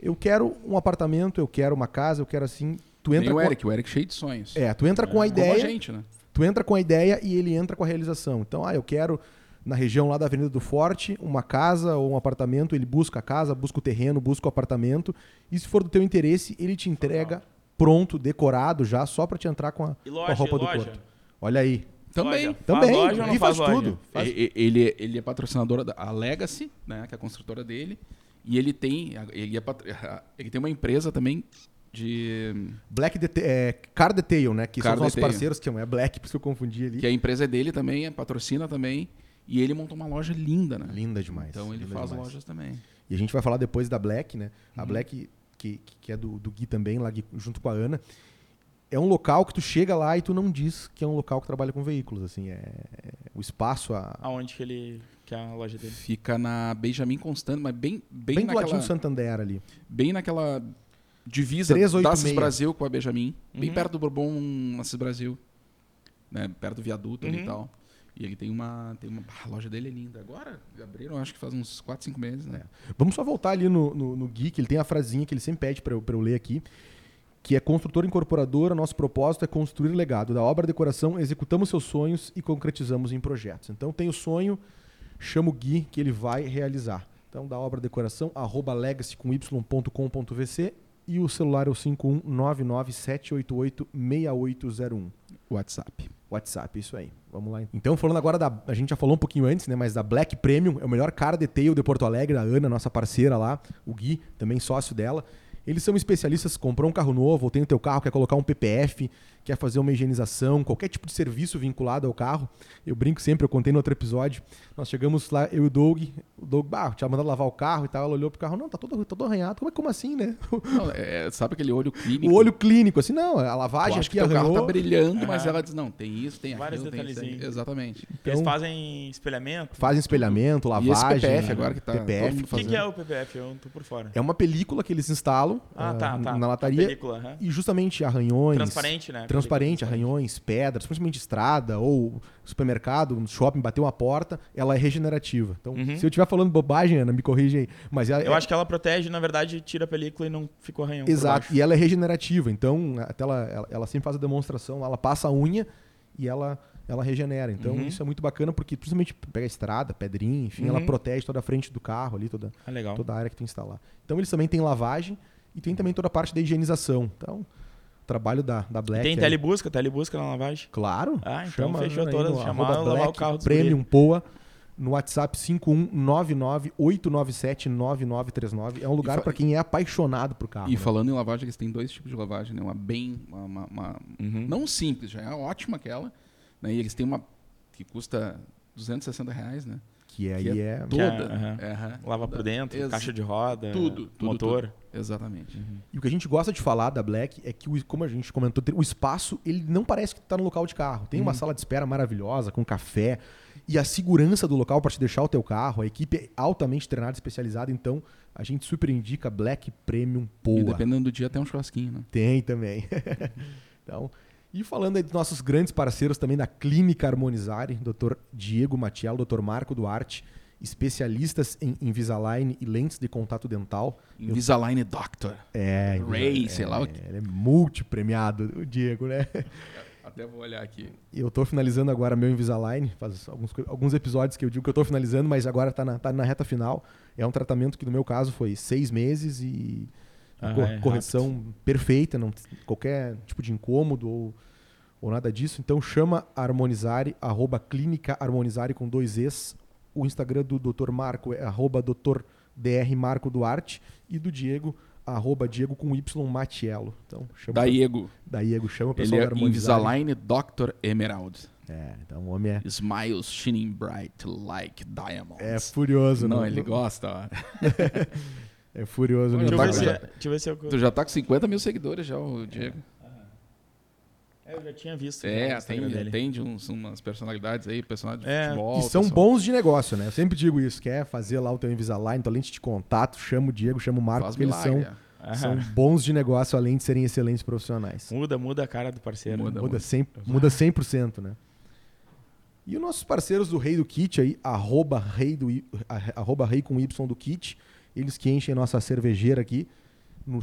eu quero um apartamento, eu quero uma casa, eu quero assim. Tu entra o com, Eric, o Eric cheio de sonhos. é, tu entra com a Como a ideia. gente, né? Tu entra com a ideia e ele entra com a realização. Então, ah, eu quero na região lá da Avenida do Forte uma casa ou um apartamento, ele busca a casa, busca o terreno, busca o apartamento. E se for do teu interesse, ele te entrega pronto, decorado já, só pra te entrar com a, E com a loja, roupa do loja? corpo. Olha aí. Também. Loja. Também, Faz loja ou não ele faz, faz tudo. Faz- Ele, ele é patrocinador da Legacy, né, que é a construtora dele, e ele tem, ele, é patro- ele tem uma empresa também de Black Deta- é, Car Detail, né? Que Car são os nossos Detail. parceiros, que é Black, por isso que eu confundi ali. que a empresa é dele também, é, patrocina também, e ele montou uma loja linda, né? Linda demais. Então ele faz demais. lojas também. E a gente vai falar depois da Black, né? A Uhum. Black, que, que é do, do Gui também, lá junto com a Ana. É um local que tu chega lá e tu não diz que é um local que trabalha com veículos, assim. É, é o espaço, a, Aonde que ele. que é a loja dele? Fica na Benjamin Constant, mas bem bem, bem, do naquela, ladinho do Santander ali. bem naquela divisa 386. da Assis Brasil com a Benjamin, bem Uhum. perto do Bourbon Assis Brasil, né, perto do viaduto ali Uhum. e tal. E ele tem uma, tem uma a loja dele é linda. Agora abriram, acho que faz uns 4, 5 meses, né? Vamos só voltar ali no, no, no Gui, que ele tem a frasinha que ele sempre pede pra eu, pra eu ler aqui, que é construtora incorporadora, nosso propósito é construir legado. Da obra decoração, executamos seus sonhos e concretizamos em projetos. Então tem o sonho, chama o Gui que ele vai realizar. Então da obra decoração, arroba legacy com y.com.vc e o celular é o 51997886801. WhatsApp. WhatsApp, isso aí. Vamos lá. Então, falando agora da. A gente já falou um pouquinho antes, né? Mas da Black Premium, é o melhor cara detail de Porto Alegre, a Ana, nossa parceira lá, o Gui, também sócio dela. Eles são especialistas, comprou um carro novo, ou tem o teu carro, quer colocar um PPF, quer fazer uma higienização, qualquer tipo de serviço vinculado ao carro. Eu brinco sempre, eu contei no outro episódio. Nós chegamos lá, eu e o Doug, o Doug, bah, tinha mandado lavar o carro e tal, ela olhou pro carro, não, tá todo, todo arranhado. Como, é- como assim, né? Não, é, sabe aquele olho clínico? O olho clínico, assim, não, a Tu lavagem acha aqui que teu carro arranhou. tá brilhando, mas Aham. ela diz, não, tem isso, tem Vários aquilo, tem detalhezinhos. Exatamente. Eles Então- fazem espelhamento? Fazem espelhamento, E esse lavagem. PPF agora que tá PPF. O que, que é o PPF? Eu não tô por fora. É uma película que eles instalam Ah, ah, tá, tá. na lataria película, e justamente arranhões. Transparente, né? Transparente, arranhões, pedras, principalmente estrada ou supermercado, um shopping, bateu uma porta, ela é regenerativa. Então, Uhum. se eu estiver falando bobagem, Ana, me corrige aí. Mas ela, Eu acho que ela protege, na verdade, tira a película e não ficou arranhão. Exato, e ela é regenerativa, então até ela, ela, ela sempre faz a demonstração, ela passa a unha e ela, ela regenera. Então Uhum. isso é muito bacana porque principalmente pega a estrada, pedrinha, enfim, ela Uhum. protege toda a frente do carro ali, toda, Ah, toda a área que tu instalar. Então eles também têm lavagem e tem também toda a parte da higienização. Então, trabalho da, da Black. Tem aí- telebusca, telebusca na lavagem. Claro. Ah, então chama fechou aí todas, chamar e lavar o carro dos Premium Poa no WhatsApp 5199-897-9939. É um lugar para quem é apaixonado por carro. E né? falando em lavagem, eles têm dois tipos de lavagem, né? Uma bem. Uma, uma- uma- Uhum. Não simples, já é ótima aquela. Né? E eles têm uma que custa 260 reais, né? Que aí que é. É, Toda. É. Lava por dentro, Ex- caixa de roda, Tudo, tudo, motor. Exatamente. E o que a gente gosta de falar da Black é que, o- como a gente comentou, tem- o espaço ele não parece que tá no local de carro. Tem uma sala de espera maravilhosa, com café, e a segurança do local para te deixar o teu carro. A equipe é altamente treinada, especializada, então a gente super indica Black Premium E Poa. dependendo do dia, até um churrasquinho, né? Tem também. então, e falando aí dos nossos grandes parceiros também da Clínica Harmonizare, Dr. Diego Matiello, Dr. Marco Duarte, especialistas em Invisalign e lentes de contato dental. Eu- Invisalign Doctor. É, Ray, é, sei lá o que. Ele é multipremiado, o Diego, né? Até vou olhar aqui. Eu tô finalizando agora meu Invisalign, faz alguns, alguns episódios que eu digo que eu tô finalizando, mas agora tá na, tá na reta final. É um tratamento que no meu caso foi seis meses e Ah, cor- é correção perfeita, não qualquer tipo de incômodo ou, ou nada disso. Então chama a Harmonizare, arroba clínica Harmonizare com dois Es. O Instagram do Dr. Marco é arroba Dr. DR Marco Duarte e do Diego, arroba Diego com Y Matiello. Então chama Da Iego. da Diego, chama o Ele pessoal é da Harmonizare. Invisalign Doctor Emerald. É, então o homem é, Smiles shining bright like diamonds. é furioso. Não, no- ele no- gosta, ó. É furioso. Olha, no Deixa eu, Tá, já- Instagram. deixa eu ver se eu... Tu já tá com 50 mil seguidores já, o Diego. É, eu já tinha visto. É, atende uns, umas personalidades aí, personagens de É, futebol. E são pessoal. bons de negócio, né? Eu sempre digo isso. Quer fazer lá o teu Invisalign, tua lente de contato, chama o Diego, chama o Marco, Faz porque eles são, milagre. Aham. são bons de negócio, além de serem excelentes profissionais. Muda, muda a cara do parceiro. Muda. Muda, 100, muda 100%, né? E os nossos parceiros do Rei do Kit aí, arroba rei, do, arroba rei com Y do Kit, eles que enchem a nossa cervejeira aqui no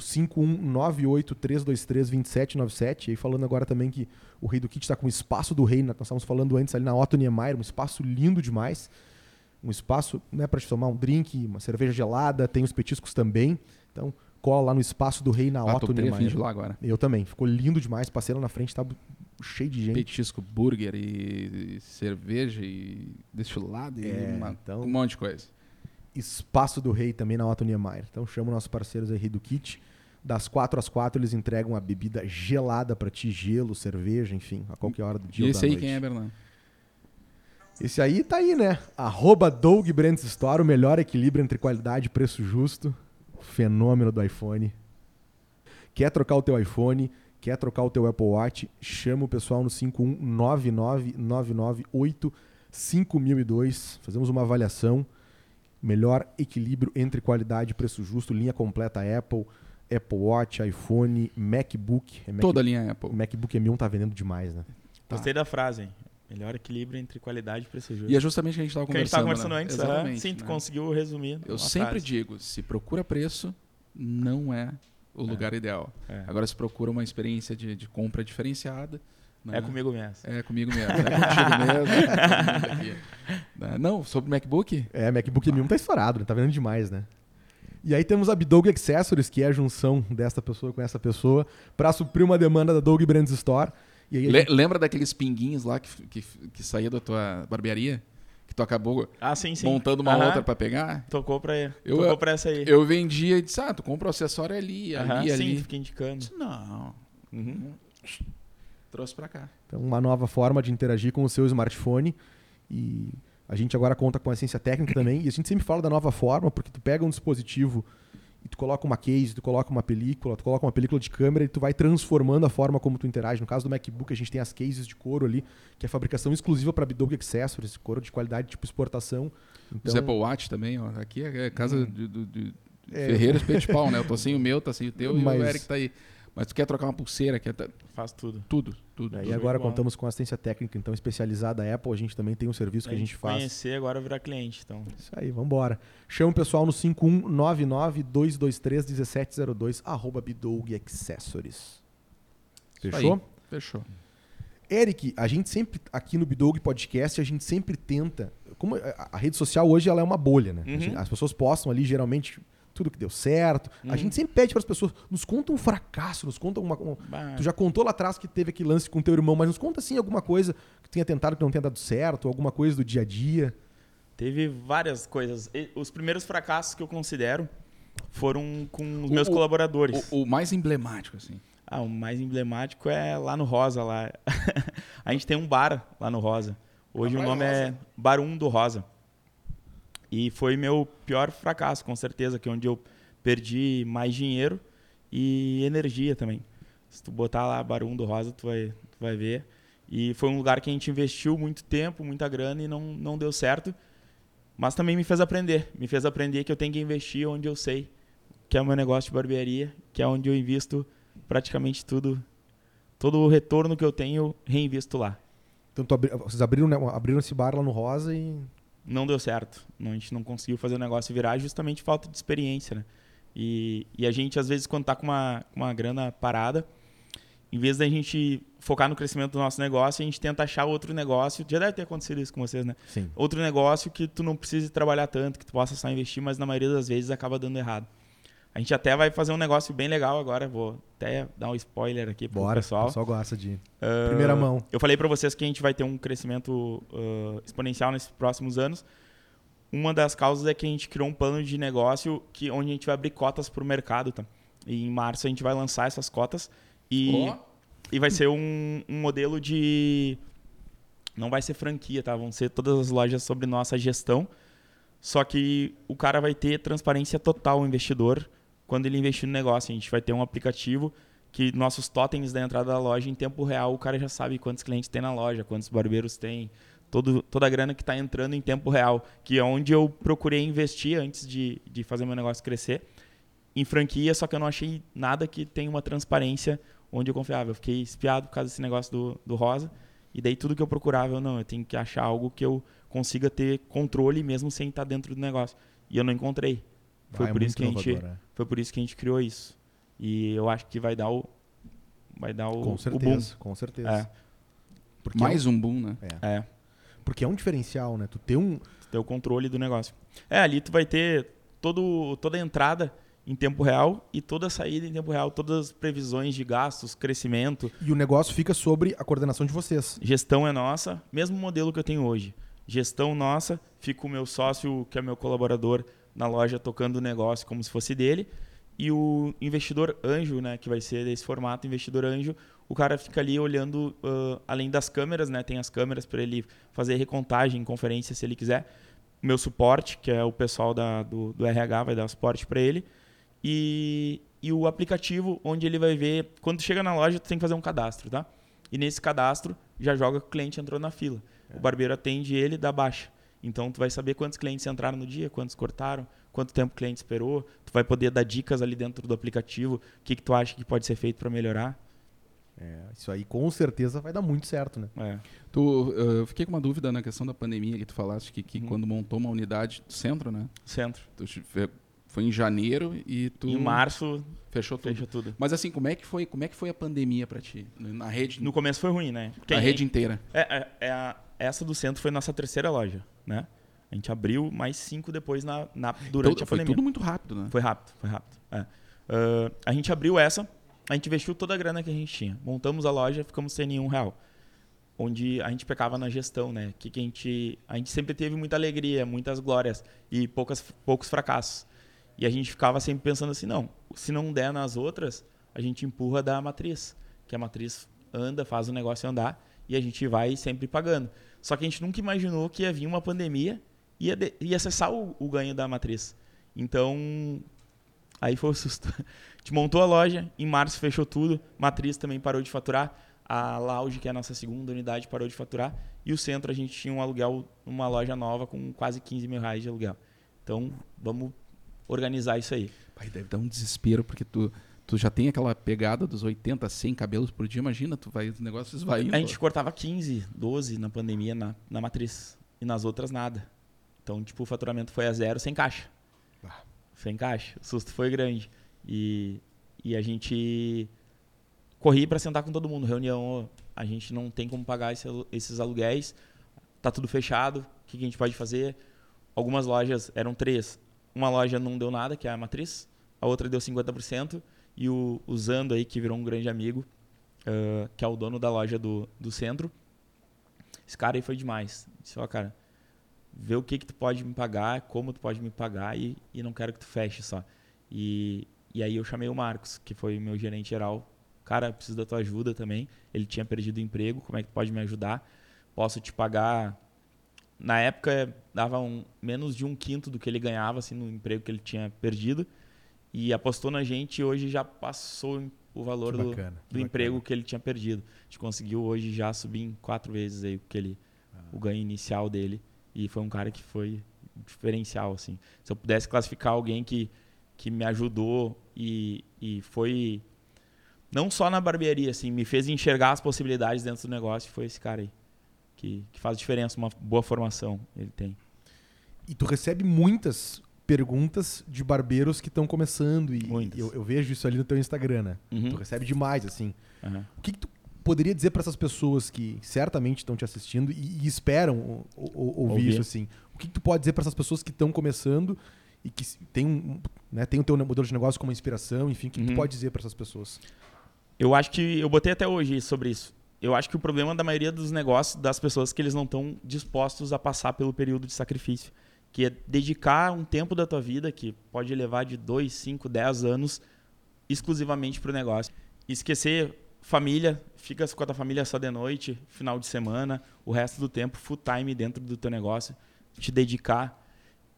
51983232797. E aí falando agora também que o Rei do Kit está com o espaço do rei, né? nós estávamos falando antes ali na Otto Niemeyer, um espaço lindo demais. Um espaço né, para te tomar um drink, uma cerveja gelada, tem os petiscos também. Então, cola lá no espaço do rei na Ah, Otto Niemeyer. ir lá agora. Eu também. Ficou lindo demais. Passei lá na frente, tava cheio de gente. Petisco, burger e, e cerveja e destilado e É, uma- então- um monte de coisa. Espaço do Rei também na Otto Niemeyer. Então chama os nossos parceiros aí do Kit. Das 4 às 4 eles entregam a bebida gelada pra ti, gelo, cerveja, enfim, a qualquer hora do dia E esse aí noite. quem é, Bernardo? Esse aí tá aí, né? Arroba Doug Brands Store, o melhor equilíbrio entre qualidade e preço justo. Fenômeno do iPhone. Quer trocar o teu iPhone? Quer trocar o teu Apple Watch? Chama o pessoal no 51999885002. Fazemos uma avaliação. Melhor equilíbrio entre qualidade e preço justo. Linha completa Apple, Apple Watch, iPhone, MacBook. É Mac- Toda a linha Apple. O MacBook M1 tá vendendo demais, né? Tá. Gostei da frase, hein? Melhor equilíbrio entre qualidade e preço justo. E é justamente o que a gente estava O que a gente conversando. tava conversando né? antes. Exatamente, Sim, tu né? conseguiu resumir. Eu sempre frase. digo, se procura preço, não é o lugar ideal. É. Agora, se procura uma experiência de, de compra diferenciada... né? É comigo mesmo. É comigo mesmo. É contigo mesmo. é. Né? Não, sobre o MacBook, É, MacBook M1 tá estourado, né? Tá vendendo demais, né? E aí temos a Bidog Accessories, que é a junção desta pessoa com essa pessoa, pra suprir uma demanda da Dog Brands Store. E aí Le- gente- lembra daqueles pinguinhos lá que, que, que saía da tua barbearia? Que tu acabou Ah, sim, sim. montando uma Aham. outra pra pegar? Tocou pra, Eu- tocou pra essa aí. Eu vendia e disse, ah, tu compra o acessório ali, Aham, ali, sim, ali. fiquei indicando. Disse, Não, Uhum. Trouxe pra cá. Então, uma nova forma de interagir com o seu smartphone. E a gente agora conta com assistência técnica também. E a gente sempre fala da nova forma, porque tu pega um dispositivo e tu coloca uma case, tu coloca uma película, tu coloca uma película de câmera e tu vai transformando a forma como tu interage. No caso do MacBook, a gente tem as cases de couro ali, que é fabricação exclusiva para Bidog Accessories, couro de qualidade tipo exportação. Os Então, Apple Watch também, ó. Aqui é casa Hum. de- do, do- É. De Pau, né? Eu tô sem o meu, tá sem o teu Mas- e o Eric tá aí. Mas tu quer trocar uma pulseira, quer Faz tudo. tudo, tudo. É, tudo. e agora igual. contamos com assistência técnica, então especializada da Apple. A gente também tem um serviço que a gente faz. Conhecer agora virar cliente. Então, Isso aí, vambora. Chama o pessoal no 5199-223-1702, arroba Bidog Accessories. Fechou? Fechou. Eric, a gente sempre, aqui no Bidog Podcast, a gente sempre tenta. Como a, a rede social hoje ela é uma bolha, né? Uhum. A gente- As pessoas postam ali geralmente tudo que deu certo. A Uhum. gente sempre pede para as pessoas, nos conta um fracasso, nos conta uma. um- bah, Tu já contou lá atrás que teve aquele lance com teu irmão, mas nos conta assim alguma coisa que tu tenha tentado que não tenha dado certo, alguma coisa do dia a dia. teve várias coisas. E Os primeiros fracassos que eu considero foram com os meus O- colaboradores. O, o mais emblemático, assim. Ah, o mais emblemático é lá no Rosa. lá. a gente tem um bar lá no Rosa. Hoje Na o nome é Bar 1 do Rosa. E foi meu pior fracasso, com certeza, que é onde eu perdi mais dinheiro e energia também. Se tu botar lá Bar 1 do Rosa, tu vai, tu vai ver. E foi um lugar que a gente investiu muito tempo, muita grana e não, não deu certo. Mas também me fez aprender. Me fez aprender que eu tenho que investir onde eu sei, que é o meu negócio de barbearia, que é onde eu invisto praticamente tudo. Todo o retorno que eu tenho, reinvisto lá. Então abri- vocês abriram, né, abriram esse bar lá no Rosa e. Não deu certo. A gente não conseguiu fazer o negócio virar justamente falta de experiência, né? E, e a gente, às vezes, quando tá com uma, uma grana parada, em vez da gente focar no crescimento do nosso negócio, a gente tenta achar outro negócio. Já deve ter acontecido isso com vocês, né? Sim. Outro negócio que tu não precise trabalhar tanto, que tu possa só investir, mas na maioria das vezes acaba dando errado. A gente até vai fazer um negócio bem legal agora, vou até dar um spoiler aqui pro Bora. pessoal. O pessoal gosta de. Ah, Primeira mão. Eu falei para vocês que a gente vai ter um crescimento ah, exponencial nesses próximos anos. Uma das causas é que a gente criou um plano de negócio que onde a gente vai abrir cotas para o mercado, tá? E em março a gente vai lançar essas cotas e, Ó. e vai ser um, um modelo de não vai ser franquia, tá? Vão ser todas as lojas sobre nossa gestão. Só que o cara vai ter transparência total, o investidor, quando ele investir no negócio. A gente vai ter um aplicativo que nossos totens da entrada da loja, em tempo real, o cara já sabe quantos clientes tem na loja, quantos barbeiros tem, todo, toda a grana que está entrando em tempo real, que é onde eu procurei investir antes de, de fazer meu negócio crescer. Em franquia, só que eu não achei nada que tenha uma transparência onde eu confiava. Eu fiquei espiado por causa desse negócio do, do Rosa. E daí tudo que eu procurava, eu não, eu tenho que achar algo que eu consiga ter controle mesmo sem estar dentro do negócio. E eu não encontrei. Foi Ah, é por isso muito que a gente inovador, é. foi por isso que a gente criou isso. E eu acho que vai dar o vai dar o, Com o boom. certeza, com certeza. É, Porque Mais um boom, né? É, é. é, Porque é um diferencial, né? Tu ter um. tu ter o controle do negócio. É, ali tu vai ter todo toda a entrada em tempo real e toda a saída em tempo real, todas as previsões de gastos, crescimento, E o negócio fica sobre a coordenação de vocês. Gestão é nossa, mesmo modelo que eu tenho hoje. Gestão nossa, fica o meu sócio, que é meu colaborador, na loja tocando o negócio como se fosse dele. E o investidor anjo, né, que vai ser desse formato, investidor anjo, o cara fica ali olhando, ah, além das câmeras, né, tem as câmeras para ele fazer recontagem, conferência, se ele quiser. Meu suporte, que é o pessoal da, do, do RH, vai dar suporte para ele. E, e o aplicativo, onde ele vai ver, quando chega na loja, tu tem que fazer um cadastro, tá? E nesse cadastro, já joga que o cliente entrou na fila. O barbeiro atende ele dá baixa. Então, tu vai saber quantos clientes entraram no dia, quantos cortaram, quanto tempo o cliente esperou. Tu vai poder dar dicas ali dentro do aplicativo, o que, que tu acha que pode ser feito para melhorar. É, isso aí com certeza vai dar muito certo, né? É. Tu, eh, eu fiquei com uma dúvida na questão da pandemia que tu falaste que, que Uhum. quando montou uma unidade do centro, né? Centro. Tu foi em janeiro e tu Em março, fechou tudo. fecha tudo. Mas assim, como é que foi, como é que foi a pandemia pra ti? Na rede, No começo foi ruim, né? Porque na rede inteira. É, é, é a- essa do centro foi nossa terceira loja, né? A gente abriu mais cinco depois na, na- durante Então, a foi pandemia. tudo muito rápido, né? Foi rápido, foi rápido. É. Ah, a gente abriu essa, a gente investiu toda a grana que a gente tinha. Montamos a loja, ficamos sem nenhum real. Onde a gente pecava na gestão, né? Que, que a, gente, a gente sempre teve muita alegria, muitas glórias e poucas, poucos fracassos. E a gente ficava sempre pensando assim, não, se não der nas outras, a gente empurra da matriz. Que a matriz anda, faz o negócio andar e a gente vai sempre pagando. Só que a gente nunca imaginou que ia vir uma pandemia e ia, ia cessar o, o ganho da matriz. Então, Aí foi o susto. A gente montou a loja, em março fechou tudo, Matriz também parou de faturar, a Lounge, que é a nossa segunda unidade, parou de faturar, e o centro a gente tinha um aluguel, uma loja nova com quase 15 mil reais de aluguel. Então, vamos organizar isso aí. Pai, deve dar um desespero, porque tu, tu já tem aquela pegada dos 80, 100 cabelos por dia. Imagina, tu vai, os negócios vai indo. A gente cortava 15, 12 na pandemia na, na matriz. E nas outras nada. Então, tipo, o faturamento foi a zero sem caixa. Ah. Sem caixa. O susto foi grande. E, e a gente corri para sentar com todo mundo. Reunião, a gente não tem como pagar esse esses aluguéis. Tá tudo fechado. O que, que a gente pode fazer? Algumas lojas, eram três. Uma loja não deu nada, que é a matriz. A outra deu 50%. E o, o Zando aí, que virou um grande amigo, ah, que é o dono da loja do, do centro. Esse cara aí foi demais. Disse, ó, cara, vê o que que tu pode me pagar, como tu pode me pagar e, e não quero que tu feche só. E, e aí eu chamei o Marcos, que foi meu gerente geral. Cara, preciso da tua ajuda também. Ele tinha perdido o emprego, como é que tu pode me ajudar? Posso te pagar... Na época, dava um, menos de um quinto do que ele ganhava assim, no emprego que ele tinha perdido. E apostou na gente e hoje já passou o valor Que do, bacana, que do bacana. emprego que ele tinha perdido. A gente conseguiu hoje já subir em quatro vezes aí o que ele, o ganho inicial dele. E foi um cara que foi diferencial, assim. Se eu pudesse classificar alguém que, que me ajudou e, e foi não só na barbearia, assim, me fez enxergar as possibilidades dentro do negócio, foi esse cara aí. Que, que faz diferença, uma boa formação ele tem. E tu recebe muitas perguntas de barbeiros que estão começando. E eu, eu vejo isso ali no teu Instagram, né? Uhum. Tu recebe demais, assim. Aham. O que, que tu poderia dizer para essas pessoas que certamente estão te assistindo e, e esperam ouvir, Ouvir. isso assim? O que, que tu pode dizer para essas pessoas que estão começando e que tem, um, né, tem o teu modelo de negócio como inspiração, enfim, o que, que tu Uhum. pode dizer para essas pessoas? Eu acho que eu botei até hoje sobre isso. Eu acho que o problema da maioria dos negócios das pessoas é que eles não estão dispostos a passar pelo período de sacrifício, que é dedicar um tempo da tua vida que pode levar de 2, 5, 10 anos exclusivamente para o negócio. Esquecer família, fica com a tua família só de noite, final de semana, o resto do tempo full time dentro do teu negócio, te dedicar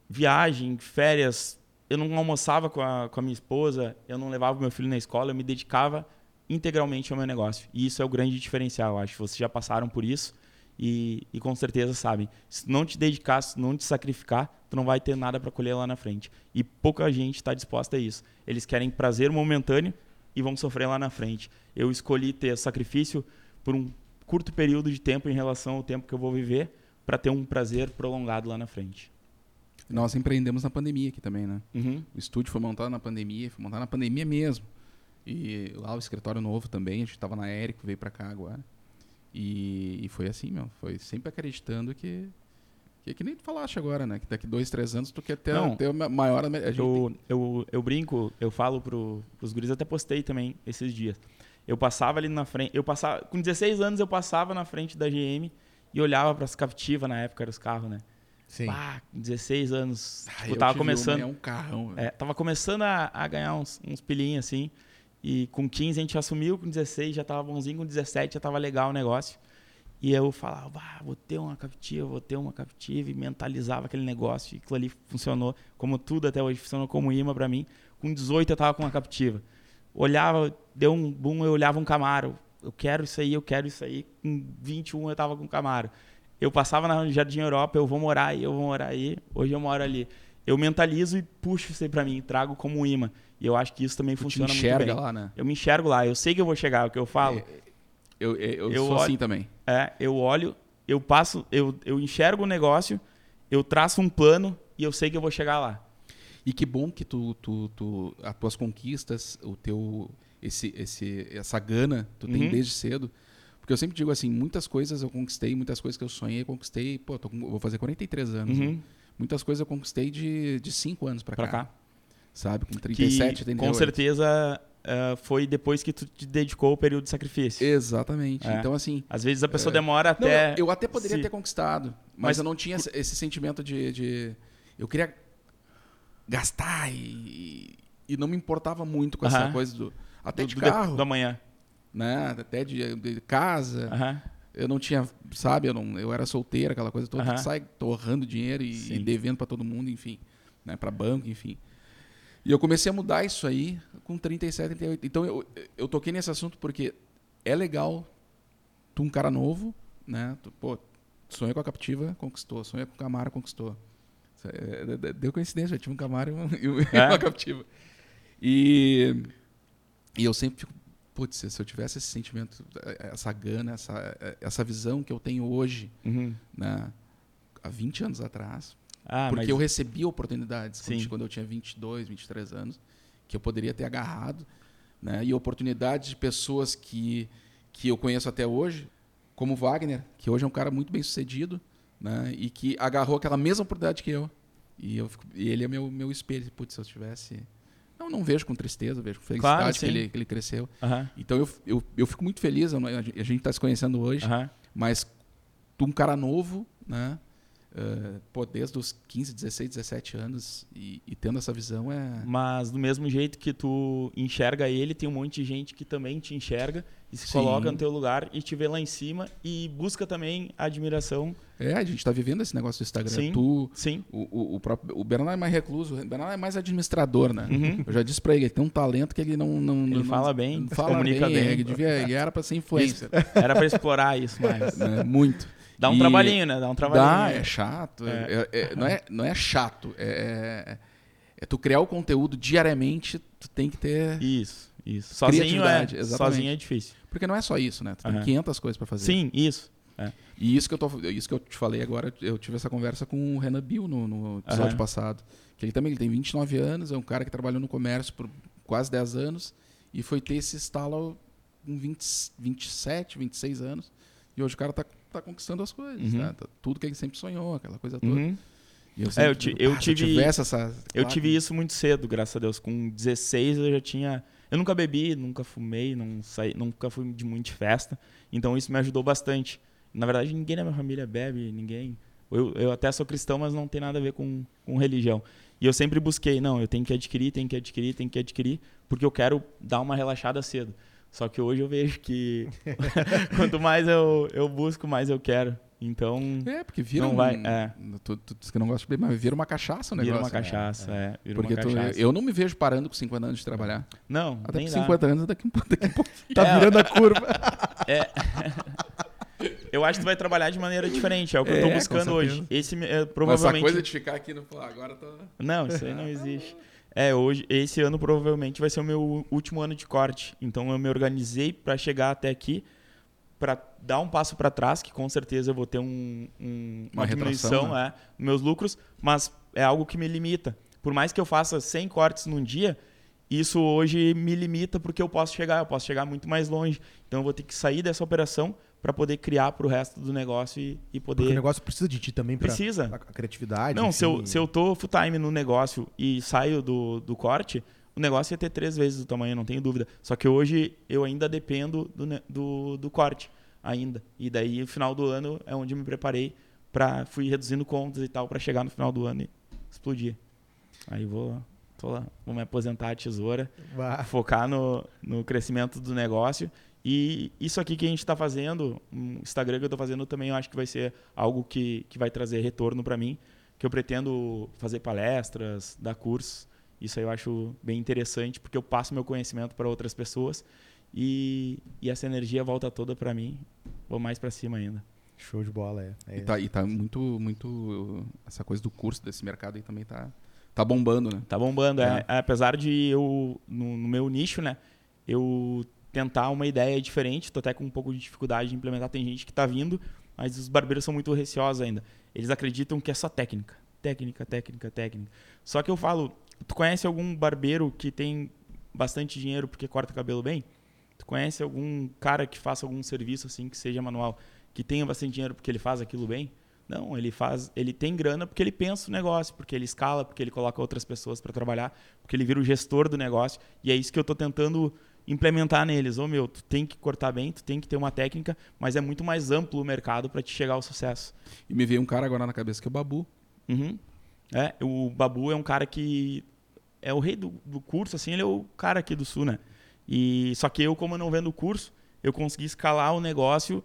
viagem, férias. Eu não almoçava com a, com a minha esposa, eu não levava meu filho na escola, eu me dedicava integralmente ao meu negócio. E isso é o grande diferencial, acho. Vocês já passaram por isso e, e com certeza sabem. Se não te dedicar, se não te sacrificar, tu não vai ter nada para colher lá na frente. E pouca gente está disposta a isso. Eles querem prazer momentâneo e vão sofrer lá na frente. Eu escolhi ter sacrifício por um curto período de tempo em relação ao tempo que eu vou viver para ter um prazer prolongado lá na frente. Nós empreendemos na pandemia aqui também, né? Uhum. O estúdio foi montado na pandemia, foi montado na pandemia mesmo. E lá o escritório novo também, a gente estava na Érico, veio para cá agora. E, e foi assim, meu. Foi sempre acreditando que. Que, que nem tu falaste agora, né? Que daqui dois, três anos tu quer ter, Não. ter uma maior. A gente Eu, eu, eu brinco, eu falo pro, pros guris, até postei também esses dias. Eu passava ali na frente, eu passava, com 16 anos eu passava na frente da GM e olhava para as captivas na época, eram os carros, né? Sim. Ah, com 16 anos, Ah, tipo, eu tava começando, uma, é um carrão. velho. é, tava começando a, a ganhar uns, uns pilinhos assim. E com 15 a gente assumiu, com 16 já tava bonzinho, com 17 já tava legal o negócio. E eu falava, ah, vou ter uma captiva, vou ter uma captiva, e mentalizava aquele negócio, e aquilo ali funcionou, como tudo até hoje, funcionou como imã pra mim. Com 18 eu tava com uma captiva. Olhava, deu um boom, eu olhava um Camaro. Eu quero isso aí, eu quero isso aí. Com 21 eu tava com um Camaro. Eu passava na Jardim Europa, eu vou morar aí, eu vou morar aí. Hoje eu moro ali. Eu mentalizo e puxo isso aí pra mim, trago como um imã. E eu acho que isso também Tu funciona muito bem. lá, né? Eu me enxergo lá, eu sei que eu vou chegar, é o que eu falo. Eu, eu, eu, Eu sou olho- assim também. É, eu olho, eu passo, eu, eu enxergo o negócio, eu traço um plano e eu sei que eu vou chegar lá. E que bom que tu, tu, tu as tuas conquistas, o teu esse, esse essa gana tu tem Uhum. desde cedo. Porque eu sempre digo assim, muitas coisas eu conquistei, muitas coisas que eu sonhei, conquistei, pô, tô vou fazer 43 anos. Uhum. né? Muitas coisas eu conquistei de, de 5 anos pra, Pra cá, cá. Sabe, com Que 37, 38. com certeza eh, foi depois que tu te dedicou ao período de sacrifício. Exatamente. É. Então assim, Às vezes a pessoa É. demora Não, até. eu, eu até poderia se- ter conquistado, mas, Mas- eu não tinha esse, sentimento de, de- Eu queria gastar e, e não me importava muito com essa Aham. coisa do. Até do, de do- carro, do amanhã. né? Até de, de casa. Aham. Eu não tinha, sabe? Eu, não, eu era solteiro, aquela coisa toda. Aham. Tu sai torrando dinheiro e, e devendo para todo mundo, enfim. Né? Para banco, enfim. E eu comecei a mudar isso aí com 37, 38. Então eu, eu toquei nesse assunto porque é legal tu um cara novo, né? Tu, pô, sonha com a Captiva, conquistou. Sonha com o Camaro, conquistou. É, deu coincidência, eu tive um Camaro e uma, É? uma Captiva. E, e eu sempre fico, putz, se eu tivesse esse sentimento, essa gana, essa, essa visão que eu tenho hoje, Uhum. né, há 20 anos atrás, Ah, porque mas... eu recebi oportunidades quando, quando eu tinha 22, 23 anos, que eu poderia ter agarrado, né? E oportunidades de pessoas que, que eu conheço até hoje, como Wagner, que hoje é um cara muito bem sucedido, né? E que agarrou aquela mesma oportunidade que eu. E, eu fico- e ele é meu, meu espelho. Putz, se eu tivesse... Não, não vejo com tristeza, vejo com felicidade Claro, que, ele, que ele cresceu. Então eu, eu, eu fico muito feliz, eu a gente está se conhecendo hoje, mas tu um cara novo, né? Eh, pô, desde os 15, 16, 17 anos e, e tendo essa visão é. Mas do mesmo jeito que tu enxerga ele, tem um monte de gente que também te enxerga e se Sim. coloca no teu lugar e te vê lá em cima e busca também a admiração. É, a gente tá vivendo esse negócio do Instagram. Sim. Tu, Sim. o, o, o próprio, o Bernardo é mais recluso, o Bernardo é mais administrador, né? Uhum. Eu já disse pra ele, ele tem um talento que ele não. não Ele não- fala bem, fala comunica bem. Ele, devia, ele era pra ser influencer. Era pra explorar isso mais. né? Muito. Dá um E- trabalhinho, né? Dá um trabalhinho. Dá, é chato. é- é- é- não, é, não é chato. É, é, é tu criar o conteúdo diariamente, tu tem que ter. Isso, isso. Sozinho é, exatamente. sozinho é difícil. Porque não é só isso, né? Tu tem Aham. 500 coisas pra fazer. Sim, isso. E isso que, eu tô, isso que eu te falei agora, eu tive essa conversa com o Renan Bill no, no episódio Aham. passado. Que ele também ele tem 29 anos, é um cara que trabalhou no comércio por quase 10 anos e foi ter esse estalo com 20, 27, 26 anos. E hoje o cara tá, tá conquistando as coisas, Uhum. né? Tá- Tudo que ele sempre sonhou, aquela coisa toda. Uhum. Eu, É, eu ti- digo, eu "Ah, se tive- tivesse essa. Eu tive isso muito cedo, graças a Deus. Com 16 eu já tinha. Eu nunca bebi, nunca fumei, não saí, nunca fui de muito de festa. Então isso me ajudou bastante. Na verdade, ninguém na minha família bebe, ninguém. Eu, eu até sou cristão, mas não tem nada a ver com, com religião. E eu sempre busquei, não, eu tenho que adquirir, tenho que adquirir, tenho que adquirir, porque eu quero dar uma relaxada cedo. Só que hoje eu vejo que quanto mais eu, eu busco, mais eu quero. Então, É, porque vira Não um, vai- é. Tu, tu disse que não gosta de beber, mas vira uma cachaça o vira negócio. uma cachaça, é. vira Porque uma tu- cachaça. eu não me vejo parando com 50 anos de trabalhar. Não, Até nem com dá. 50 anos daqui, um pouco- daqui a pouco. Tá É, virando a curva. É. Eu acho que tu vai trabalhar de maneira diferente, é o que eu É, tô com buscando hoje. Esse é, Mas essa provavelmente coisa de ficar aqui no. Pô, agora tá. Não, isso aí não existe. É, hoje esse ano provavelmente vai ser o meu último ano de corte. Então eu me organizei para chegar até aqui para dar um passo para trás, que com certeza eu vou ter um, um- uma, Uma diminuição né? é, nos meus lucros, mas é algo que me limita. Por mais que eu faça 100 cortes num dia, isso hoje me limita porque eu posso chegar, eu posso chegar muito mais longe. Então eu vou ter que sair dessa operação para poder criar para o resto do negócio e, e Porque o poder. negócio precisa de ti também pra, Precisa. pra criatividade. Não, se eu, se eu tô full time no negócio e saio do, do corte, o negócio ia ter três vezes o tamanho, não tenho dúvida. Só que hoje eu ainda dependo do, do, do corte, ainda. E daí, no final do ano, é onde eu me preparei para fui reduzindo contas e tal, para chegar no final do ano e explodir. Aí vou, tô lá, vou me aposentar a tesoura Bah. focar no, no crescimento do negócio. E isso aqui que a gente está fazendo, o Instagram que eu estou fazendo também, eu acho que vai ser algo que, que vai trazer retorno para mim, que eu pretendo fazer palestras, dar cursos. Isso aí eu acho bem interessante, porque eu passo meu conhecimento para outras pessoas e, e essa energia volta toda para mim. Vou mais para cima ainda. Show de bola, é. é. E tá, e tá muito, muito. Essa coisa do curso desse mercado aí também tá, tá bombando, né? Tá bombando. É. É. Apesar de eu, no, no meu nicho, né, eu tentar uma ideia diferente, tô até com um pouco de dificuldade de implementar. Tem gente que tá vindo, mas os barbeiros são muito receosos ainda. Eles acreditam que é só técnica. Técnica, técnica, técnica. Só que eu falo, tu conhece algum barbeiro que tem bastante dinheiro porque corta cabelo bem? Tu conhece algum cara que faça algum serviço assim que seja manual, que tenha bastante dinheiro porque ele faz aquilo bem? Não, ele faz, ele tem grana porque ele pensa o negócio, porque ele escala, porque ele coloca outras pessoas para trabalhar, porque ele vira o gestor do negócio. E é isso que eu tô tentando implementar neles. Ô meu, tu tem que cortar bem, tu tem que ter uma técnica, mas é muito mais amplo o mercado para te chegar ao sucesso. E me veio um cara agora na cabeça que é o Babu. Uhum. É, o Babu é um cara que é o rei do, do curso, assim, ele é o cara aqui do sul, né? E só que eu, como eu não vendo o curso, eu consegui escalar o negócio.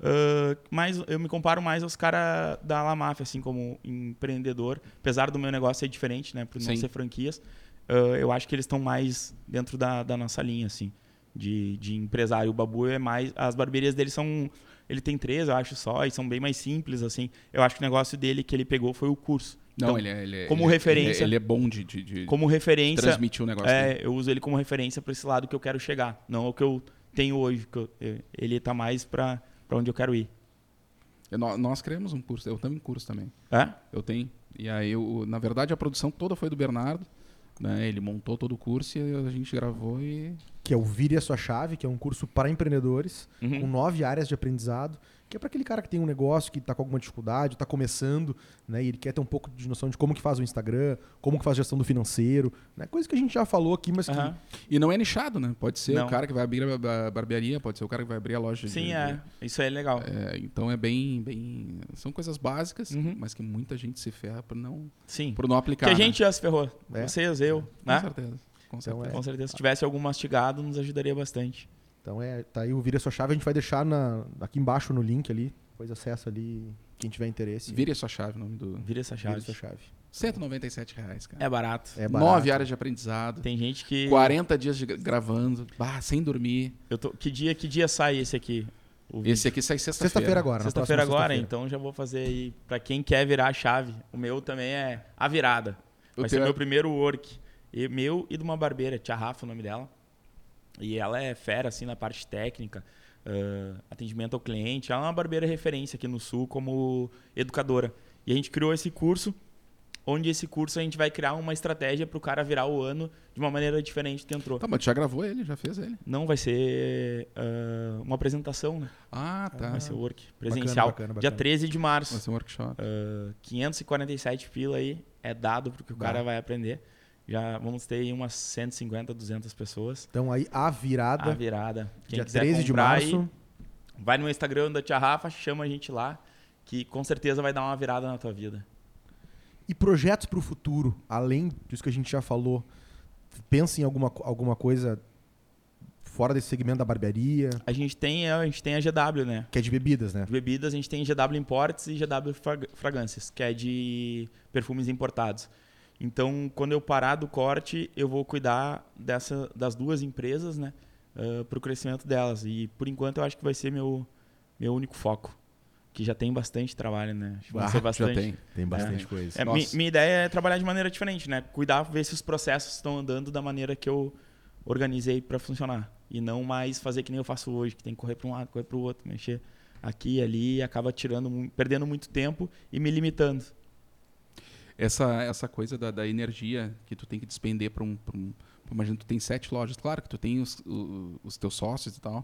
ah, mais, eu me comparo mais aos caras da La Mafia, assim, como empreendedor. Apesar do meu negócio ser diferente, né? Por não Sim. ser franquias, ah, eu acho que eles estão mais dentro da, da nossa linha, assim, de, de empresário. O Babu é mais. As barberias dele são. Ele tem três, eu acho só, e são bem mais simples, assim. Eu acho que o negócio dele que ele pegou foi o curso. Não, Então, ele é, ele é- como ele é- referência- Ele é, ele é bom de, de, de Como referência, transmitir o negócio. dele. é, eu uso ele como referência para esse lado que eu quero chegar, não o que eu tenho hoje. Que eu- eu- ele tá mais para onde eu quero ir. Nó- Nós criamos um curso, eu tenho um curso também. É? Eu tenho. E aí, eu, na verdade, a produção toda foi do Bernardo. Né? Ele montou todo o curso e a gente gravou e. Que é o Vire a Sua Chave, que é um curso para empreendedores, Uhum. com nove áreas de aprendizado, que é para aquele cara que tem um negócio, que está com alguma dificuldade, está começando, né? E ele quer ter um pouco de noção de como que faz o Instagram, como que faz a gestão do financeiro, né? Coisa que a gente já falou aqui, mas que Aham. E não é nichado, né? Pode ser Não. o cara que vai abrir a ba- barbearia, pode ser o cara que vai abrir a loja. de- Sim, de- é. Isso aí é legal. É, então é bem, bem. São coisas básicas, Uhum. mas que muita gente se ferra por não, Sim. por não aplicar. Que a né? gente já se ferrou. É. Vocês, eu, Com né? certeza. Com Então certeza. Com certeza. Se tivesse algum mastigado, nos ajudaria bastante. Então é, tá aí o Vire a Sua Chave, a gente vai deixar na, aqui embaixo no link ali, depois acessa ali, quem tiver interesse. Vire a sua chave, o nome do. Vira essa Vire a chave. Sua Chave. 197 reais, cara. É barato. É barato. Nove áreas de aprendizado. Tem gente que. 40 dias de gra- gravando, bah, sem dormir. Eu tô... que, dia, que dia sai esse aqui? O? Esse aqui sai sexta-feira. Sexta-feira agora. Sexta-feira agora, sexta-feira. então já vou fazer aí. Pra quem quer virar a chave. O meu também é a virada. O Vai teu ser é- meu primeiro work. E meu e de uma barbeira, Tia Rafa, o nome dela. E ela é fera, assim, na parte técnica, ah, atendimento ao cliente. Ela é uma barbeira referência aqui no Sul como educadora. E a gente criou esse curso, onde esse curso a gente vai criar uma estratégia para o cara virar o ano de uma maneira diferente que entrou. Tá, mas já gravou ele, já fez ele. Não vai ser ah, uma apresentação, né? Ah, tá. Vai ser work presencial. bacana, bacana. Dia 13 de março. Vai ser um workshop. Ah, 547 pila aí é dado porque o cara Dá. vai aprender. Já vamos ter aí umas 150, 200 pessoas. Então aí a virada, A virada. Quem dia quiser 13 de março. aí, vai no Instagram da Tia Rafa, chama a gente lá, que com certeza vai dar uma virada na tua vida. E projetos para o futuro, além disso que a gente já falou, pensa em alguma, alguma coisa fora desse segmento da barbearia, A gente tem, a gente tem a GW, né? que é de bebidas, né? De bebidas, a gente tem GW Imports e GW Frag- Fragrâncias, que é de perfumes importados. Então, quando eu parar do corte, eu vou cuidar dessa, das duas empresas, né? para o crescimento delas. E, por enquanto, eu acho que vai ser meu, meu único foco. Que já tem bastante trabalho, né? Ah, ser Já bastante. tem. Tem bastante É. coisa. É, mi- minha ideia é trabalhar de maneira diferente, né? Cuidar, ver se os processos estão andando da maneira que eu organizei para funcionar. E não mais fazer que nem eu faço hoje, que tem que correr para um lado, correr para o outro, mexer aqui e ali, e acaba tirando, perdendo muito tempo e me limitando. Essa, essa coisa da, da energia que tu tem que despender para um, pra um. Imagina, tu tem sete lojas. Claro que tu tem os, o- os teus sócios e tal.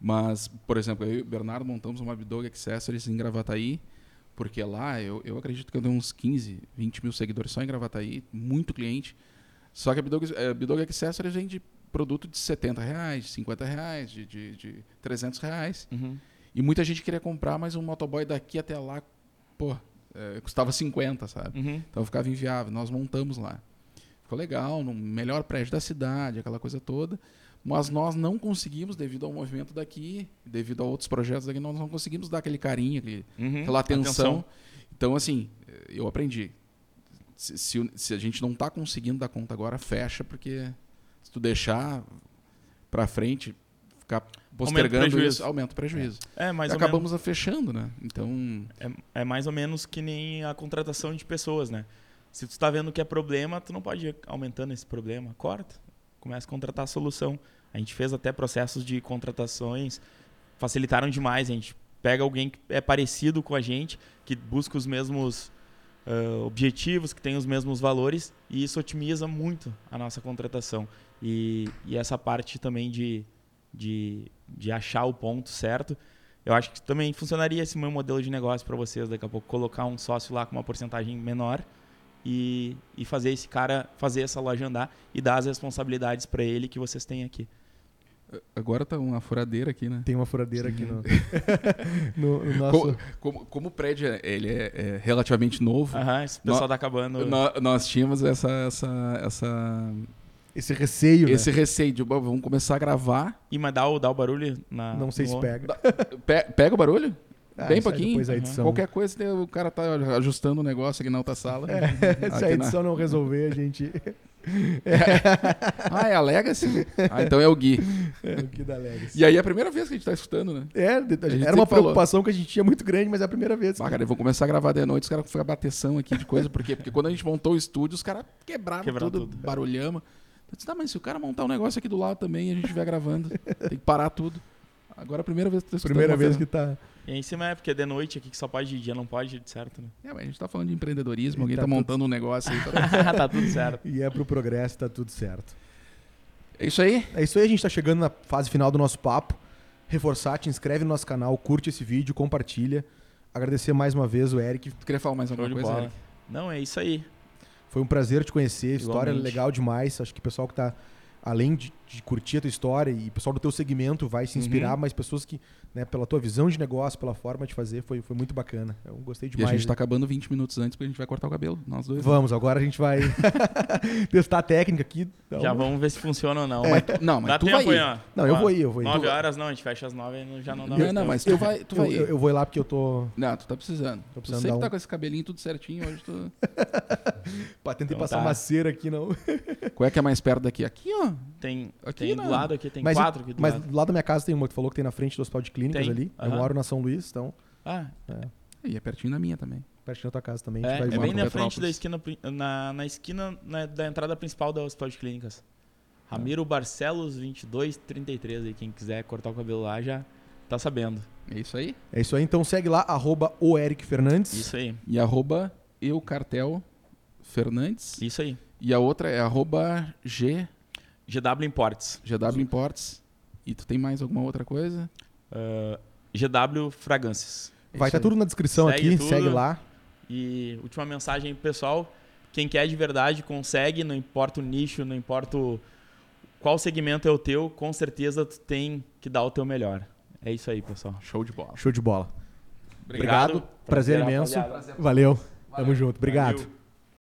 Mas, por exemplo, eu e o Bernardo montamos uma Bidog Accessories em Gravataí, porque lá eu, eu acredito que eu tenho uns 15, 20 mil seguidores só em Gravataí, muito cliente. Só que a Bidog, a Bidog Accessories vende produto de 70 reais, de 50 reais, de, de, de 300 reais. E muita gente queria comprar, mas um motoboy daqui até lá, pô, é, custava 50, sabe? Uhum. Então ficava inviável. Nós montamos lá. Ficou legal, no melhor prédio da cidade, aquela coisa toda. Mas nós não conseguimos, devido ao movimento daqui, devido a outros projetos daqui, nós não conseguimos dar aquele carinho, aquele, Uhum. aquela atenção. Então, assim, eu aprendi. Se, se se a gente não está conseguindo dar conta agora, fecha, porque se tu deixar para frente, ficar postergando prejuízo. isso, aumenta o prejuízo. É, mais ou menos. acabamos fechando, né? Então, É, é mais ou menos que nem a contratação de pessoas, né? Se tu está vendo que é problema, tu não pode ir aumentando esse problema. Corta. Começa a contratar a solução. A gente fez até processos de contratações, facilitaram demais. A gente pega alguém que é parecido com a gente, que busca os mesmos ah, objetivos, que tem os mesmos valores, e isso otimiza muito a nossa contratação. E, e essa parte também de, de, de achar o ponto certo eu acho que também funcionaria esse meu modelo de negócio para vocês daqui a pouco colocar um sócio lá com uma porcentagem menor e, e fazer esse cara fazer essa loja andar e dar as responsabilidades para ele que vocês têm aqui. agora tá uma furadeira aqui, né? Tem uma furadeira aqui no, no, no nosso. Co- Como, como o prédio é- ele é, é relativamente novo, Aham, esse pessoal No- tá acabando. nó- nós tínhamos essa, essa, essa, Esse receio, esse né? receio de "Bom, vamos começar a gravar. E mas dá o, dá o barulho na. Não sei no- se pega. Pe- pega o barulho? Ah, Bem pouquinho. Depois a Uhum. Qualquer coisa, né, o cara tá ajustando o negócio aqui na outra sala. Se a Aqui na- edição não resolver, a gente. Ah, é a Legacy? Ah, então é o Gui. É, o Gui da Legacy. E aí é a primeira vez que a gente tá escutando, né? É, era uma falou. preocupação que a gente tinha muito grande, mas é a primeira vez. Ah, cara, eu vou começar a gravar de noite, os caras vão ficar bateção aqui de coisa. Por quê? Porque quando a gente montou o estúdio, os caras quebraram Quebraram tudo, tudo. barulhama. Eu disse, tá, mas se o cara montar um negócio aqui do lado também e a gente estiver gravando, tem que parar tudo. Agora é a primeira vez que tu tá Primeira vez que tá. E aí em cima é porque é de noite aqui que só pode de dia, não pode, certo, né? É, mas a gente tá falando de empreendedorismo, E alguém tá tá, tudo- montando um negócio aí. tá- tá tudo certo. E é pro progresso, tá tudo certo. É isso aí? É isso aí, a gente tá chegando na fase final do nosso papo. Reforçar, te inscreve no nosso canal, curte esse vídeo, compartilha. Agradecer mais uma vez o Eric. Tu queria falar mais alguma de coisa? Eric? Não, é isso aí. Foi um prazer te conhecer. História Igualmente. legal demais. Acho que o pessoal que tá, além de, de curtir a tua história e o pessoal do teu segmento vai se inspirar, Uhum. mas pessoas que, né, pela tua visão de negócio, pela forma de fazer, foi, foi muito bacana. Eu gostei E a demais. gente tá acabando 20 minutos antes porque a gente vai cortar o cabelo, nós dois. né? Vamos, agora a gente vai testar a técnica aqui. Então- Já vamos ver se funciona ou não. Mas tu- não, mas Dá tu tempo vai aí, ir. ó. Não, eu Ó, vou ir, eu vou ir. Nove Tu- horas não, a gente fecha às nove e já não dá Não, mais não, tempo. mas tu vai, tu Eu, vai ir. eu- eu vou ir lá porque eu tô. Não, tu tá precisando. Tô tu precisando sempre dar tá um- com esse cabelinho tudo certinho, hoje tu... Pá, tentei Então passar tá. uma cera aqui, não. Qual é que é mais perto daqui? Aqui, ó. Tem, Aqui tem não. do lado aqui, tem mas quatro aqui do mas lado. lá da minha casa tem uma, tu falou que tem na frente do hospital de clínicas Tem, ali. Eu aham. moro na São Luís, então Ah, E é pertinho da minha também. pertinho da tua casa também. a gente é, vai é bem na Petrópolis. frente da esquina, na, na esquina né, da entrada principal da Hospital de Clínicas. Ramiro Barcelos 2233 aí, quem quiser cortar o cabelo lá já tá sabendo. É isso aí. É isso aí, então segue lá, arroba o Eric Fernandes. Isso aí, E arroba eucartel Fernandes. isso aí. E a outra é arroba G, GW Imports. GW Imports. E tu tem mais alguma outra coisa? Ah, GW Fragrâncias. Vai estar aí. tudo na descrição Segue aqui, tudo. segue lá. E última mensagem pro pessoal, quem quer de verdade consegue, não importa o nicho, não importa qual segmento é o teu, com certeza tu tem que dar o teu melhor. É isso aí, pessoal. Show de bola. Show de bola. Obrigado. Prazer, Prazer, imenso. rapaziada. Valeu. Tamo junto. Obrigado. Valeu.